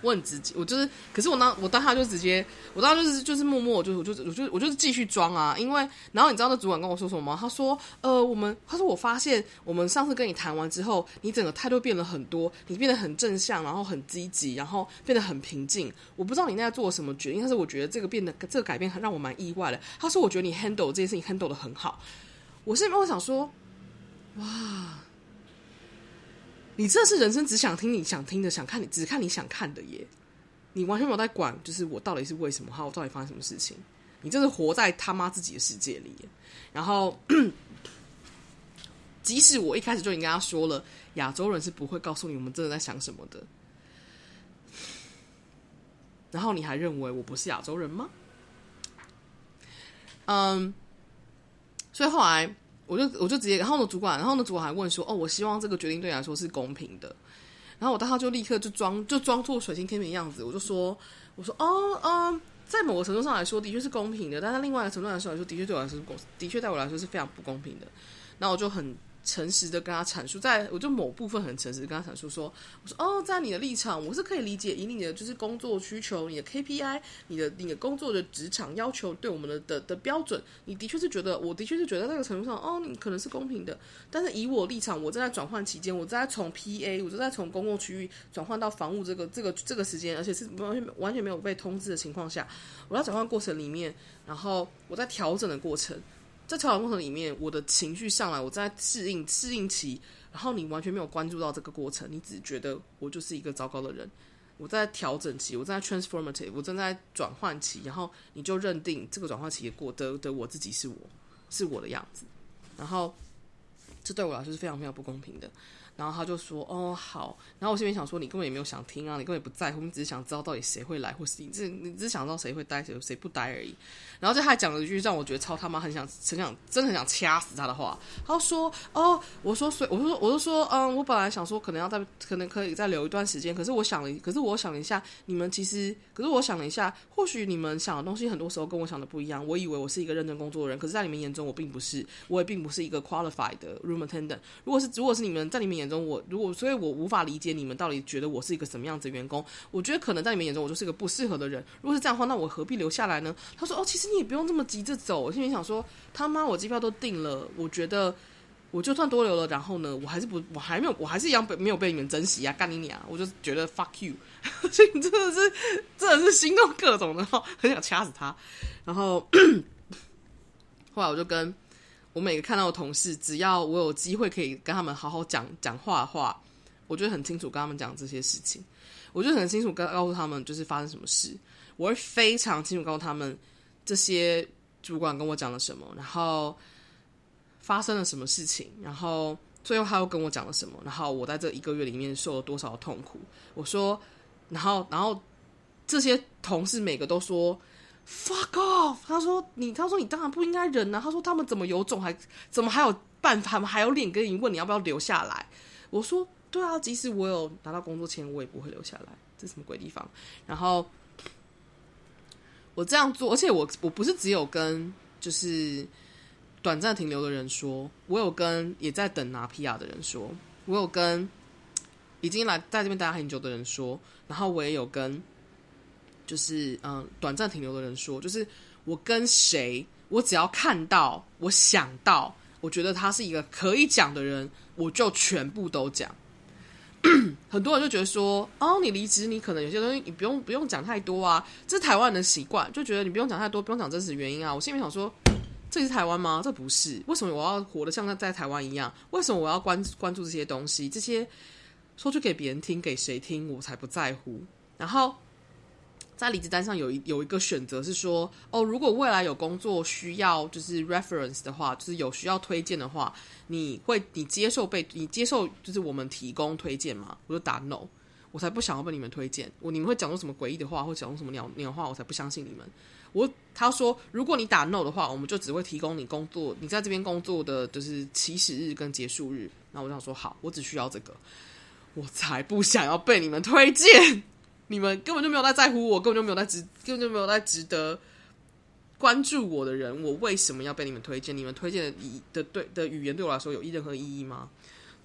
我很直接，我就是，可是我当，我当下就直接，我当时就是就是默默，我就我就我就我就是继续装啊，因为然后你知道那主管跟我说什么吗？他说，呃，我们他说我发现我们上次跟你谈完之后，你整个态度变了很多，你变得很正向，然后很积极，然后变得很平静。我不知道你那在做什么决定，但是我觉得这个变得这个改变很让我蛮意外的。他说，我觉得你 handle 这件事情 handle 得很好。我是因为我想说，哇。你这是人生只想听你想听的，想看你只看你想看的耶，你完全没有在管，就是我到底是为什么，哈，我到底发生什么事情？你这是活在他妈自己的世界里。然后，即使我一开始就已经跟他说了，亚洲人是不会告诉你我们真的在想什么的。然后你还认为我不是亚洲人吗？嗯，所以后来。我就我就直接，然后呢，主管，然后呢，主管还问说：“哦，我希望这个决定对你来说是公平的。”然后我当时就立刻就装就装作水星天平的样子，我就说：“我说哦，嗯，在某个程度上来说，的确是公平的，但是另外一个程度来说来说，的确对我来说是公，的确对我来说是非常不公平的。”然后我就很。诚实的跟他阐述，在我就某部分很诚实跟他阐述说，我说哦，在你的立场，我是可以理解，以你的就是工作需求、你的 KPI、你的你的工作的职场要求对我们的的的标准，你的确是觉得，我的确是觉得那个程度上，哦，你可能是公平的。但是以我立场，我正在转换期间，我正在从 PA，我正在从公共区域转换到房屋这个这个这个时间，而且是完全完全没有被通知的情况下，我在转换过程里面，然后我在调整的过程。在调整过程里面，我的情绪上来，我在适应适应期，然后你完全没有关注到这个过程，你只觉得我就是一个糟糕的人。我在调整期，我在 transformative，我正在转换期，然后你就认定这个转换期也过得的我自己是我，是我的样子，然后这对我来说是非常非常不公平的。然后他就说：“哦，好。”然后我心里想说：“你根本也没有想听啊，你根本也不在乎，你只是想知道到底谁会来，或是你这你只是想知道谁会待，谁谁不待而已。”然后就他还讲了一句让我觉得超他妈很想很想真的很想掐死他的话。他说：“哦，我说，所以我说，我就说，嗯，我本来想说可能要再可能可以再留一段时间，可是我想了，可是我想了一下，你们其实，可是我想了一下，或许你们想的东西很多时候跟我想的不一样。我以为我是一个认真工作的人，可是在你们眼中我并不是，我也并不是一个 qualified 的 room attendant。如果是如果是你们在你们眼中我如果。”所以我无法理解你们到底觉得我是一个什么样子的员工。我觉得可能在你们眼中，我就是一个不适合的人。如果是这样的话，那我何必留下来呢？他说：“哦，其实你也不用这么急着走。”我心里想说：“他妈，我机票都订了。我觉得我就算多留了，然后呢，我还是不，我还没有，我还是一样被没有被你们珍惜啊！干你娘！我就觉得 fuck you。所以你真的是，真的是心动各种的，很想掐死他。然后 后来我就跟我每个看到的同事，只要我有机会可以跟他们好好讲讲话的话。我就很清楚跟他们讲这些事情，我就很清楚告告诉他们就是发生什么事，我会非常清楚告诉他们这些主管跟我讲了什么，然后发生了什么事情，然后最后他又跟我讲了什么，然后我在这一个月里面受了多少痛苦。我说，然后然后这些同事每个都说 fuck off，他说你他说你当然不应该忍啊，他说他们怎么有种还怎么还有办法，还有脸跟你问你要不要留下来？我说。对啊，即使我有拿到工作签，我也不会留下来。这什么鬼地方？然后我这样做，而且我我不是只有跟就是短暂停留的人说，我有跟也在等拿 PR 的人说，我有跟已经来在这边待很久的人说，然后我也有跟就是嗯短暂停留的人说，就是我跟谁，我只要看到，我想到，我觉得他是一个可以讲的人，我就全部都讲。很多人就觉得说，哦，你离职，你可能有些东西你不用不用讲太多啊，这是台湾人的习惯，就觉得你不用讲太多，不用讲真实原因啊。我心里想说，这是台湾吗？这不是，为什么我要活得像在在台湾一样？为什么我要关关注这些东西？这些说去给别人听，给谁听，我才不在乎。然后在离职单上有一有一个选择是说，哦，如果未来有工作需要就是 reference 的话，就是有需要推荐的话，你会你接受被你接受就是我们提供推荐吗？我就打 no，我才不想要被你们推荐。我你们会讲出什么诡异的话，或讲出什么鸟鸟话，我才不相信你们。我他说，如果你打 no 的话，我们就只会提供你工作，你在这边工作的就是起始日跟结束日。那我想说，好，我只需要这个，我才不想要被你们推荐。你们根本就没有在在乎我，根本就没有在值，根本就没有在值得关注我的人，我为什么要被你们推荐？你们推荐的语的对的语言对我来说有任何意义吗？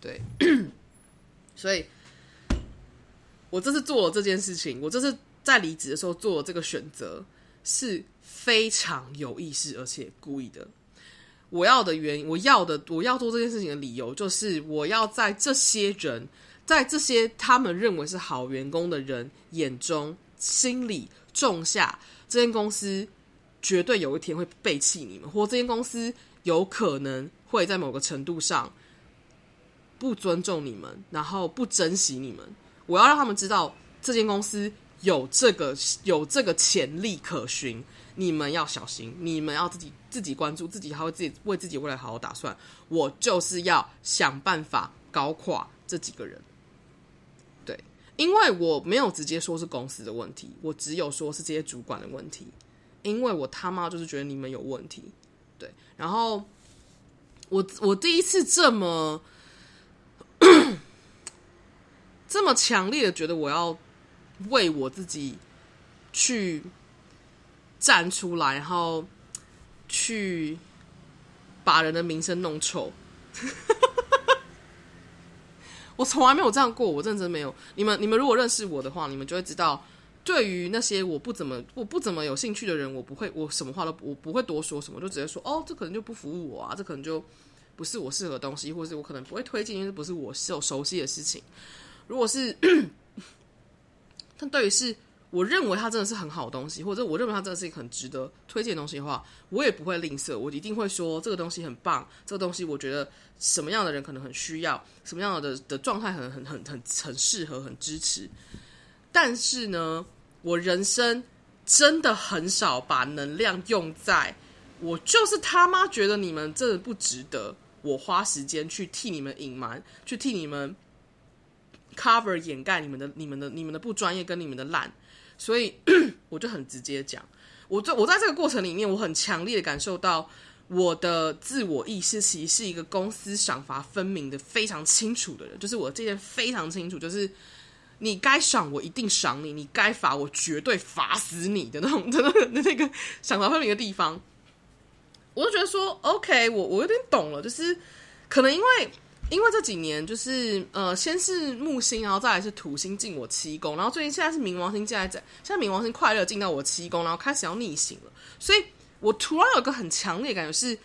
对，所以，我这次做了这件事情，我这次在离职的时候做了这个选择，是非常有意识而且故意的。我要的原因，我要的我要做这件事情的理由，就是我要在这些人。在这些他们认为是好员工的人眼中，心里种下这间公司绝对有一天会背弃你们，或这间公司有可能会在某个程度上不尊重你们，然后不珍惜你们。我要让他们知道，这间公司有这个 有这个潜力可循，你们要小心，你们要自己自己关注，自己还会自己为自己未来好好打算。我就是要想办法搞垮这几个人。因为我没有直接说是公司的问题，我只有说是这些主管的问题。因为我他妈就是觉得你们有问题，对。然后我我第一次这么这么强烈的觉得我要为我自己去站出来，然后去把人的名声弄臭。我从来没有这样过，我认真没有。你们，你们如果认识我的话，你们就会知道，对于那些我不怎么、我不怎么有兴趣的人，我不会，我什么话都我不会多说什么，就直接说哦，这可能就不服务我啊，这可能就不是我适合的东西，或者是我可能不会推荐，因为不是我熟熟悉的事情。如果是，但对于是。我认为它真的是很好的东西，或者我认为它真的是一个很值得推荐的东西的话，我也不会吝啬，我一定会说这个东西很棒，这个东西我觉得什么样的人可能很需要，什么样的的状态很很很很很适合，很支持。但是呢，我人生真的很少把能量用在我就是他妈觉得你们真的不值得我花时间去替你们隐瞒，去替你们 cover 掩盖你们的、你们的、你们的不专业跟你们的烂。所以 我就很直接讲，我在我在这个过程里面，我很强烈的感受到我的自我意识其实是一个公司赏罚分明的非常清楚的人，就是我这件非常清楚，就是你该赏我一定赏你，你该罚我绝对罚死你的那种的 那个那个赏罚分明的地方，我就觉得说，OK，我我有点懂了，就是可能因为。因为这几年就是呃，先是木星，然后再来是土星进我七宫，然后最近现在是冥王星进来，在现在冥王星快乐进到我七宫，然后开始要逆行了，所以我突然有个很强烈感觉是，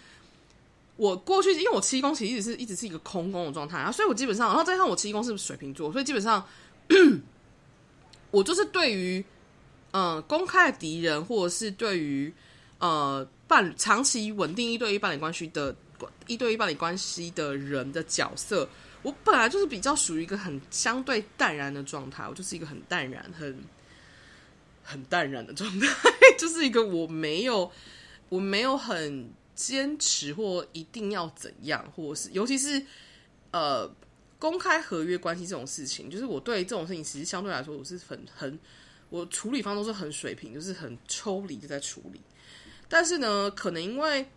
我过去因为我七宫其实一直是一直是一个空宫的状态，然后所以我基本上，然后再看我七宫是水瓶座，所以基本上我就是对于呃公开的敌人，或者是对于呃伴长期稳定一对一伴侣关系的。一对一伴侣关系的人的角色，我本来就是比较属于一个很相对淡然的状态，我就是一个很淡然、很很淡然的状态，就是一个我没有我没有很坚持或一定要怎样，或是尤其是呃公开合约关系这种事情，就是我对这种事情其实相对来说我是很很我处理方都是很水平，就是很抽离的在处理，但是呢，可能因为。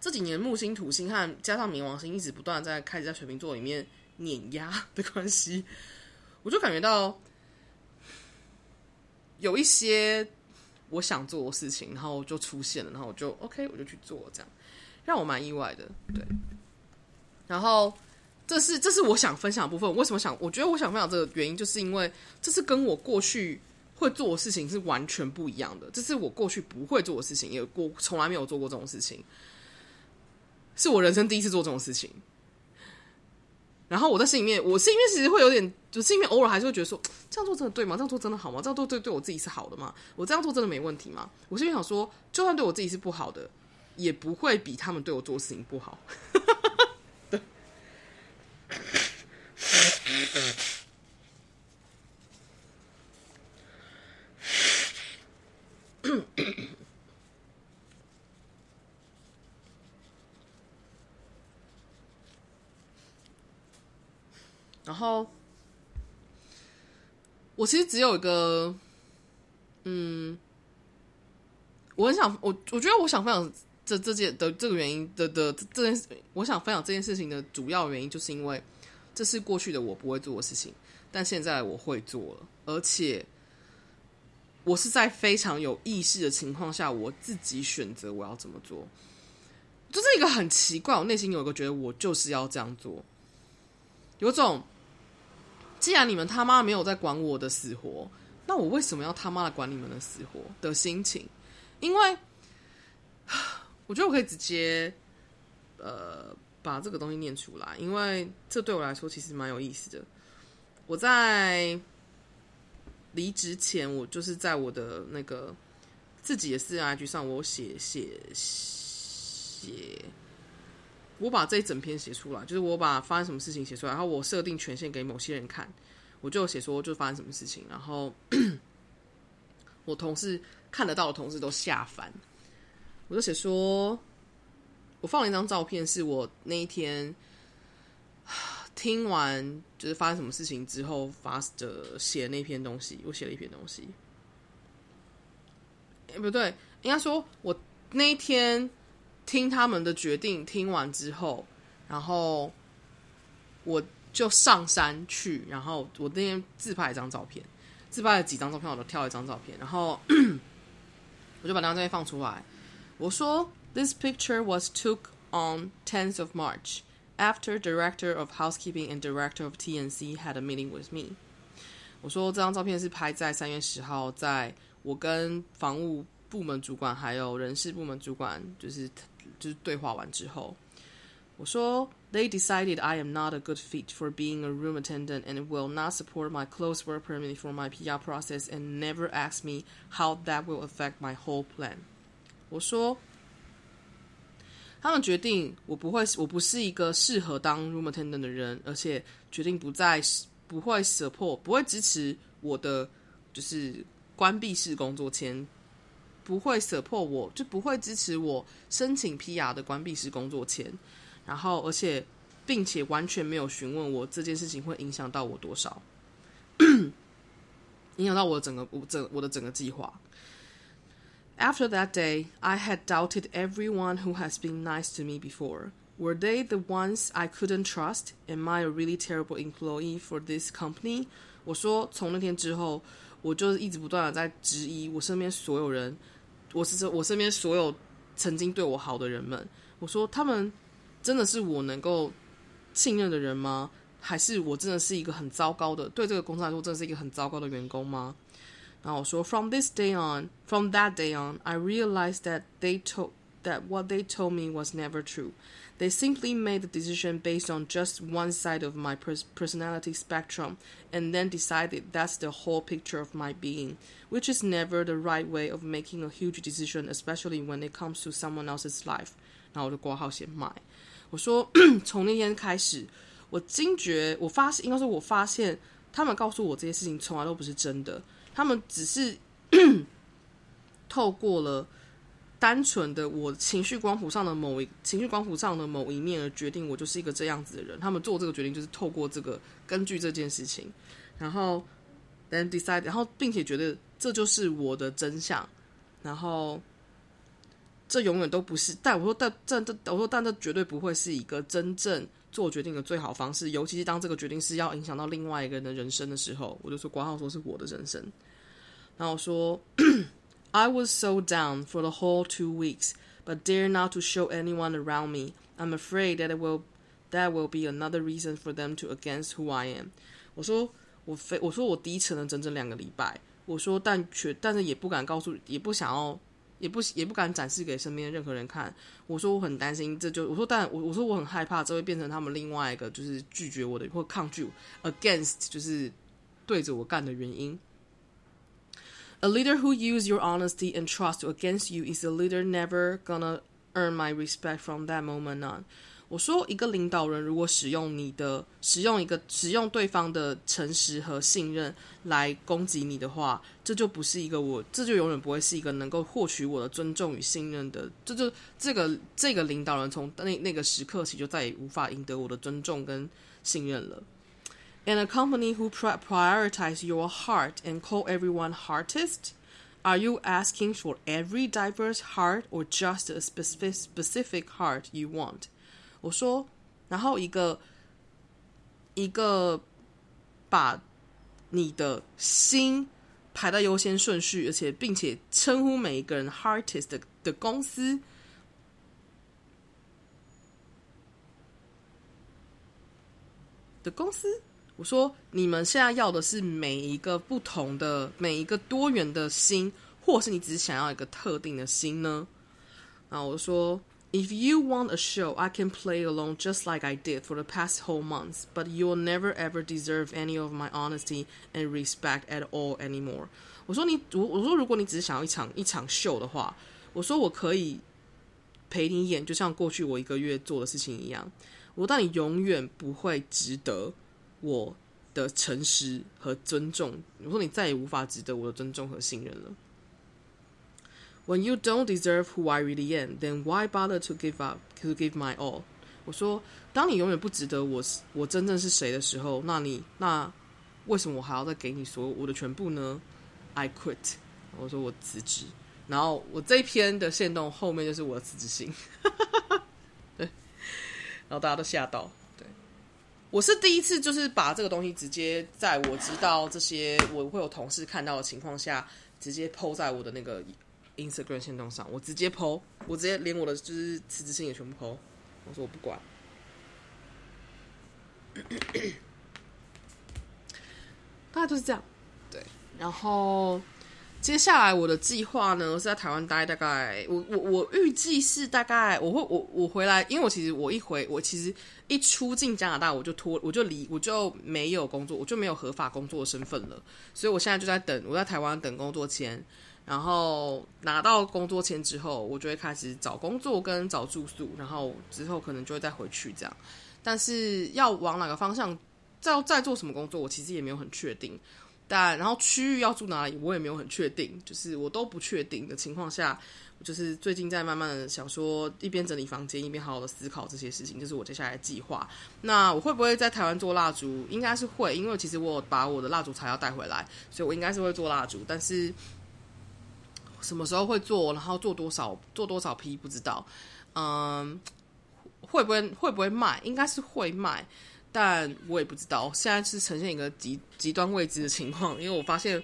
这几年木星、土星和加上冥王星一直不断在开始在水瓶座里面碾压的关系，我就感觉到有一些我想做的事情，然后就出现了，然后我就 OK，我就去做，这样让我蛮意外的。对，然后这是这是我想分享的部分。为什么想？我觉得我想分享这个原因，就是因为这是跟我过去会做的事情是完全不一样的。这是我过去不会做的事情，也过从来没有做过这种事情。是我人生第一次做这种事情。然后我在心里面我心里面其实会有点就心里面偶尔还是会觉得说这样做真的对吗？这样做真的好吗？这样做对对我自己是好的吗？我这样做真的没问题吗？我心里想说就算对我自己是不好的也不会比他们对我做事情不好。然后我其实只有一个，嗯，我很想我我觉得我想分享这这件的这个原因的的这件事，我想分享这件事情的主要原因，就是因为这是过去的我不会做的事情，但现在我会做了，而且。我是在非常有意识的情况下，我自己选择我要怎么做，就是一个很奇怪。我内心有一个觉得，我就是要这样做，有种既然你们他妈没有在管我的死活，那我为什么要他妈的管你们的死活的心情？因为 我觉得我可以直接呃把这个东西念出来，因为这对我来说其实蛮有意思的。我在。离职前，我就是在我的那个自己的私人 IG 上，我写写写，我把这一整篇写出来，就是我把发生什么事情写出来，然后我设定权限给某些人看，我就写说就发生什么事情，然后 我同事看得到的同事都吓翻，我就写说，我放了一张照片，是我那一天。听完就是发生什么事情之后发的写那篇东西，我写了一篇东西。哎，不对，应该说我那一天听他们的决定，听完之后，然后我就上山去，然后我那天自拍一张照片，自拍了几张照片，我都挑一张照片，然后我就把那张照片放出来。我说：“This picture was took on tenth of March。” After director of housekeeping and director of TNC had a meeting with me，我说这张照片是拍在三月十号，在我跟房务部门主管还有人事部门主管就是就是对话完之后，我说 They decided I am not a good fit for being a room attendant and will not support my close work permit for my PR process and never ask me how that will affect my whole plan。我说。他们决定我不会，我不是一个适合当 room attendant 的人，而且决定不再不会 support，不会支持我的就是关闭式工作签，不会 support 我，就不会支持我申请 PR 的关闭式工作签。然后，而且并且完全没有询问我这件事情会影响到我多少，影响到我整个我整我的整个计划。After that day, I had doubted everyone who has been nice to me before. Were they the ones I couldn't trust? Am I a really terrible employee for this company? 我说，从那天之后，我就一直不断的在质疑我身边所有人，我是说，我身边所有曾经对我好的人们。我说，他们真的是我能够信任的人吗？还是我真的是一个很糟糕的，对这个公司来说，真的是一个很糟糕的员工吗？然后我说，From this day on, from that day on, I realized that they told that what they told me was never true. They simply made the decision based on just one side of my personality spectrum, and then decided that's the whole picture of my being, which is never the right way of making a huge decision, especially when it comes to someone else's life. 然后我就挂号先卖。我说，从那天开始，我惊觉，我发现，应该说，我发现他们告诉我这些事情从来都不是真的。他们只是透过了 单纯的我情绪光谱上的某一情绪光谱上的某一面而决定我就是一个这样子的人。他们做这个决定就是透过这个根据这件事情，然后 then decide，然后并且觉得这就是我的真相。然后这永远都不是，但我说但这这我说但这绝对不会是一个真正做决定的最好方式，尤其是当这个决定是要影响到另外一个人的人生的时候，我就说括号说是我的人生。然后说，I was so down for the whole two weeks, but dare not to show anyone around me. I'm afraid that it will that will be another reason for them to against who I am。我说我非我说我低沉了整整两个礼拜。我说但却但是也不敢告诉，也不想要。也不也不敢展示给身边任何人看。我说我很担心，这就我说，但我我说我很害怕，这会变成他们另外一个就是拒绝我的或抗拒 against 就是对着我干的原因。A leader who use your honesty and trust against you is a leader never gonna earn my respect from that moment on. 我说，一个领导人如果使用你的、使用一个、使用对方的诚实和信任来攻击你的话，这就不是一个我，这就永远不会是一个能够获取我的尊重与信任的。这就这个这个领导人从那那个时刻起就再也无法赢得我的尊重跟信任了。And a company who prioritize your heart and call everyone heartist, are you asking for every diverse heart or just a specific specific heart you want？我说，然后一个一个把你的心排在优先顺序，而且并且称呼每一个人 heartist 的的公司。的公司， 我说你们现在要的是每一个不同的、每一个多元的心，或是你只是想要一个特定的心呢？然后我说，If you want a show, I can play along just like I did for the past whole months, but you'll never ever deserve any of my honesty and respect at all anymore。我说你，我我说如果你只是想要一场一场秀的话，我说我可以陪你演，就像过去我一个月做的事情一样。我但你永远不会值得我的诚实和尊重。我说你再也无法值得我的尊重和信任了。When you don't deserve who I really am, then why bother to give up, to give my all？我说，当你永远不值得我我真正是谁的时候，那你那为什么我还要再给你所有我的全部呢？I quit。我说我辞职。然后我这一篇的线动后面就是我的辞职信。对然后大家都吓到，我是第一次，就是把这个东西直接在我知道这些我会有同事看到的情况下，直接 po 在我的那个 Instagram 限动上，我直接 po，我直接连我的就是辞职信也全部 po，我说我不管，大概就是这样，对，然后。接下来我的计划呢，是在台湾待大概，我我我预计是大概我会我我回来，因为我其实我一回我其实一出境加拿大我就脱我就离我就没有工作，我就没有合法工作的身份了，所以我现在就在等，我在台湾等工作签，然后拿到工作签之后，我就会开始找工作跟找住宿，然后之后可能就会再回去这样，但是要往哪个方向，再再做什么工作，我其实也没有很确定。但然后区域要住哪里，我也没有很确定，就是我都不确定的情况下，就是最近在慢慢的想说，一边整理房间，一边好好的思考这些事情，就是我接下来的计划。那我会不会在台湾做蜡烛？应该是会，因为其实我把我的蜡烛材料带回来，所以我应该是会做蜡烛。但是什么时候会做，然后做多少，做多少批不知道。嗯，会不会会不会卖？应该是会卖。但我也不知道，现在是呈现一个极极端未知的情况，因为我发现，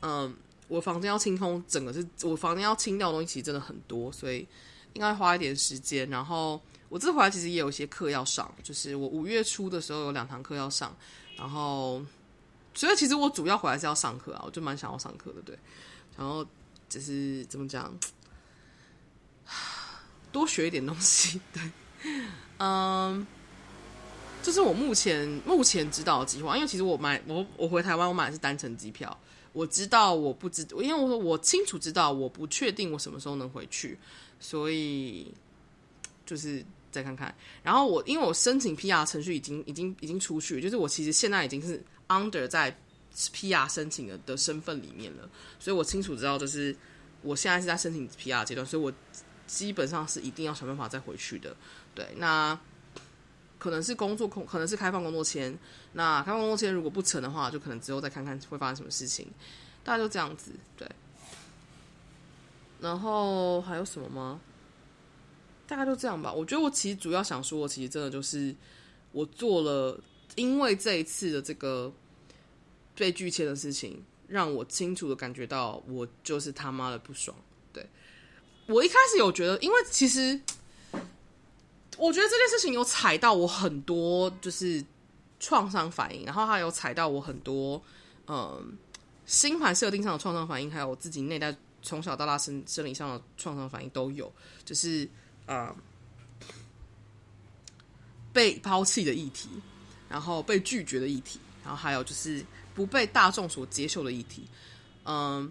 嗯，我房间要清空，整个是我房间要清掉的东西，其实真的很多，所以应该花一点时间。然后我这回来其实也有一些课要上，就是我五月初的时候有两堂课要上，然后所以其实我主要回来是要上课啊，我就蛮想要上课的，对。然后就是怎么讲，多学一点东西，对，嗯。这是我目前目前知道的计划，因为其实我买我我回台湾，我买的是单程机票。我知道我不知，因为我说我清楚知道，我不确定我什么时候能回去，所以就是再看看。然后我因为我申请 PR 程序已经已经已经出去，就是我其实现在已经是 under 在 PR 申请的的身份里面了，所以我清楚知道，就是我现在是在申请 PR 阶段，所以我基本上是一定要想办法再回去的。对，那。可能是工作空，可能是开放工作签。那开放工作签如果不成的话，就可能之后再看看会发生什么事情。大概就这样子，对。然后还有什么吗？大概就这样吧。我觉得我其实主要想说，其实真的就是我做了，因为这一次的这个被拒签的事情，让我清楚的感觉到我就是他妈的不爽。对，我一开始有觉得，因为其实。我觉得这件事情有踩到我很多，就是创伤反应，然后还有踩到我很多，嗯，星盘设定上的创伤反应，还有我自己内在从小到大生生理上的创伤反应都有，就是啊、嗯，被抛弃的议题，然后被拒绝的议题，然后还有就是不被大众所接受的议题，嗯。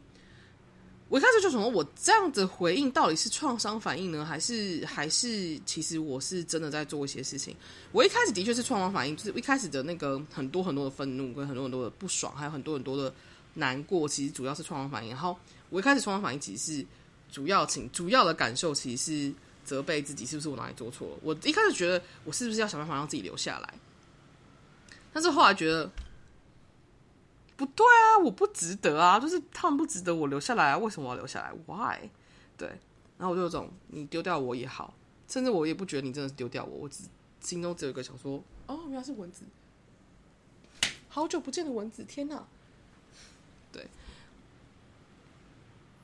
我一开始就想说，我这样的回应到底是创伤反应呢，还是还是其实我是真的在做一些事情？我一开始的确是创伤反应，就是一开始的那个很多很多的愤怒，跟很多很多的不爽，还有很多很多的难过，其实主要是创伤反应。然后我一开始创伤反应其实是主要情主要的感受，其实是责备自己是不是我哪里做错了。我一开始觉得我是不是要想办法让自己留下来，但是后来觉得不对啊，我不值得啊，就是他们不值得我留下来啊，为什么我要留下来？Why？对，然后我就有种你丢掉我也好，甚至我也不觉得你真的是丢掉我，我只心中只有一个想说，哦，原来是蚊子，好久不见的蚊子，天哪！对，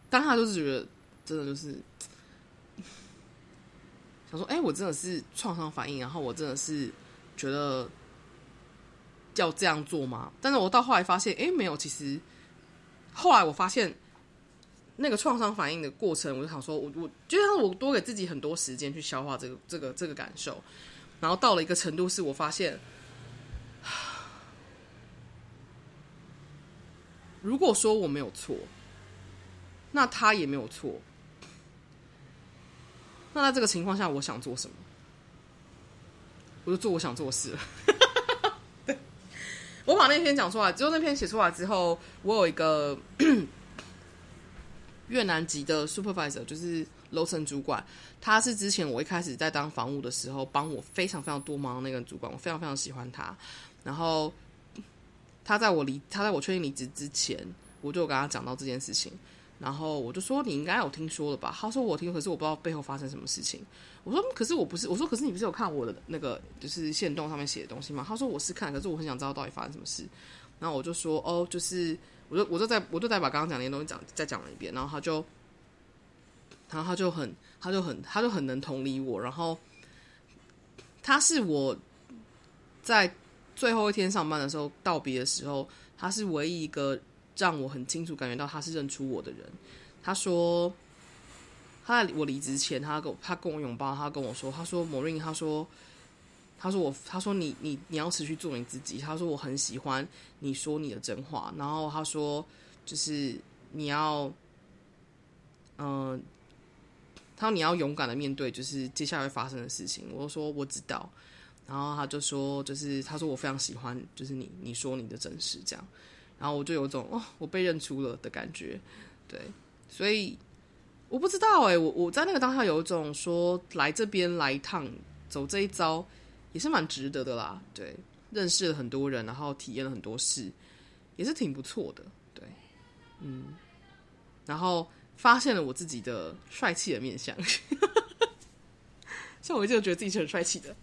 当下就是觉得真的就是想说，哎、我真的是创伤反应，然后我真的是觉得。要这样做吗？但是我到后来发现，哎、没有。其实后来我发现，那个创伤反应的过程，我就想说，我我就像我多给自己很多时间去消化这个这个这个感受，然后到了一个程度，是我发现，如果说我没有错，那他也没有错，那在这个情况下，我想做什么，我就做我想做的事了。我把那篇讲出来，就那篇写出来之后，我有一个 越南籍的 supervisor，就是楼层主管，他是之前我一开始在当房务的时候帮我非常非常多忙的那个主管，我非常非常喜欢他。然后他在我离他在我确定离职之前，我就有跟他讲到这件事情。然后我就说，你应该有听说了吧？他说我听，可是我不知道背后发生什么事情。我说可是我不是，我说可是你不是有看我的那个就是线动上面写的东西吗？他说我是看，可是我很想知道到底发生什么事。然后我就说哦，就是我就我就在我就再把刚刚讲那些东西讲再讲了一遍。然后他就，然后他就很他就很他就很能同理我。然后他是我在最后一天上班的时候道别的时候，他是唯一一个。让我很清楚感觉到他是认出我的人。他说，他在我离职前，他跟我他跟我拥抱，他跟我说，他说，Maureen，他说，他说我，他说你你你要持续做你自己。他说我很喜欢你说你的真话。然后他说，就是你要，嗯、他说你要勇敢的面对，就是接下来会发生的事情。我说我知道。然后他就说，就是他说我非常喜欢，就是你你说你的真实这样。然后我就有种哦，我被认出了的感觉，对，所以我不知道哎，我我在那个当下有一种说来这边来一趟，走这一遭也是蛮值得的啦，对，认识了很多人，然后体验了很多事，也是挺不错的，对，嗯，然后发现了我自己的帅气的面相，像我一直觉得自己是很帅气的。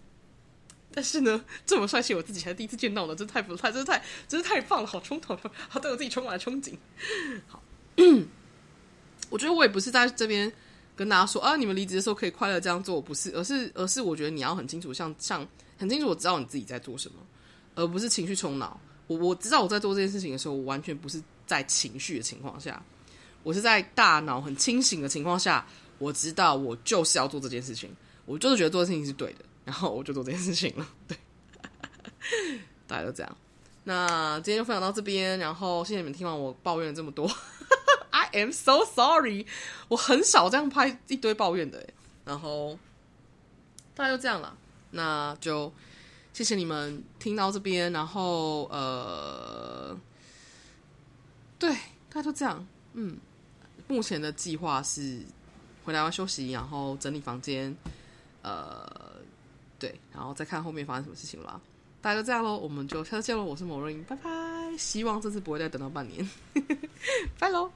但是呢，这么帅气，我自己还第一次见到呢，真太不太，真是太，真是太棒了，好冲动，好对我自己充满了憧憬。好，我觉得我也不是在这边跟大家说啊，你们离职的时候可以快乐这样做，不是，而是，而是我觉得你要很清楚，像像很清楚，我知道你自己在做什么，而不是情绪冲脑。我我知道我在做这件事情的时候，我完全不是在情绪的情况下，我是在大脑很清醒的情况下，我知道我就是要做这件事情，我就是觉得做的事情是对的。然后我就做这件事情了，对，大家都这样。那今天就分享到这边，然后谢谢你们听完我抱怨了这么多，I am so sorry，我很少这样拍一堆抱怨的，然后大家就这样了，那就谢谢你们听到这边，然后呃，对，大家就这样，嗯，目前的计划是回来要休息，然后整理房间，呃。然后再看后面发生什么事情了。大家就这样喽，我们就下次见喽。我是某瑞拜拜。希望这次不会再等到半年，拜喽。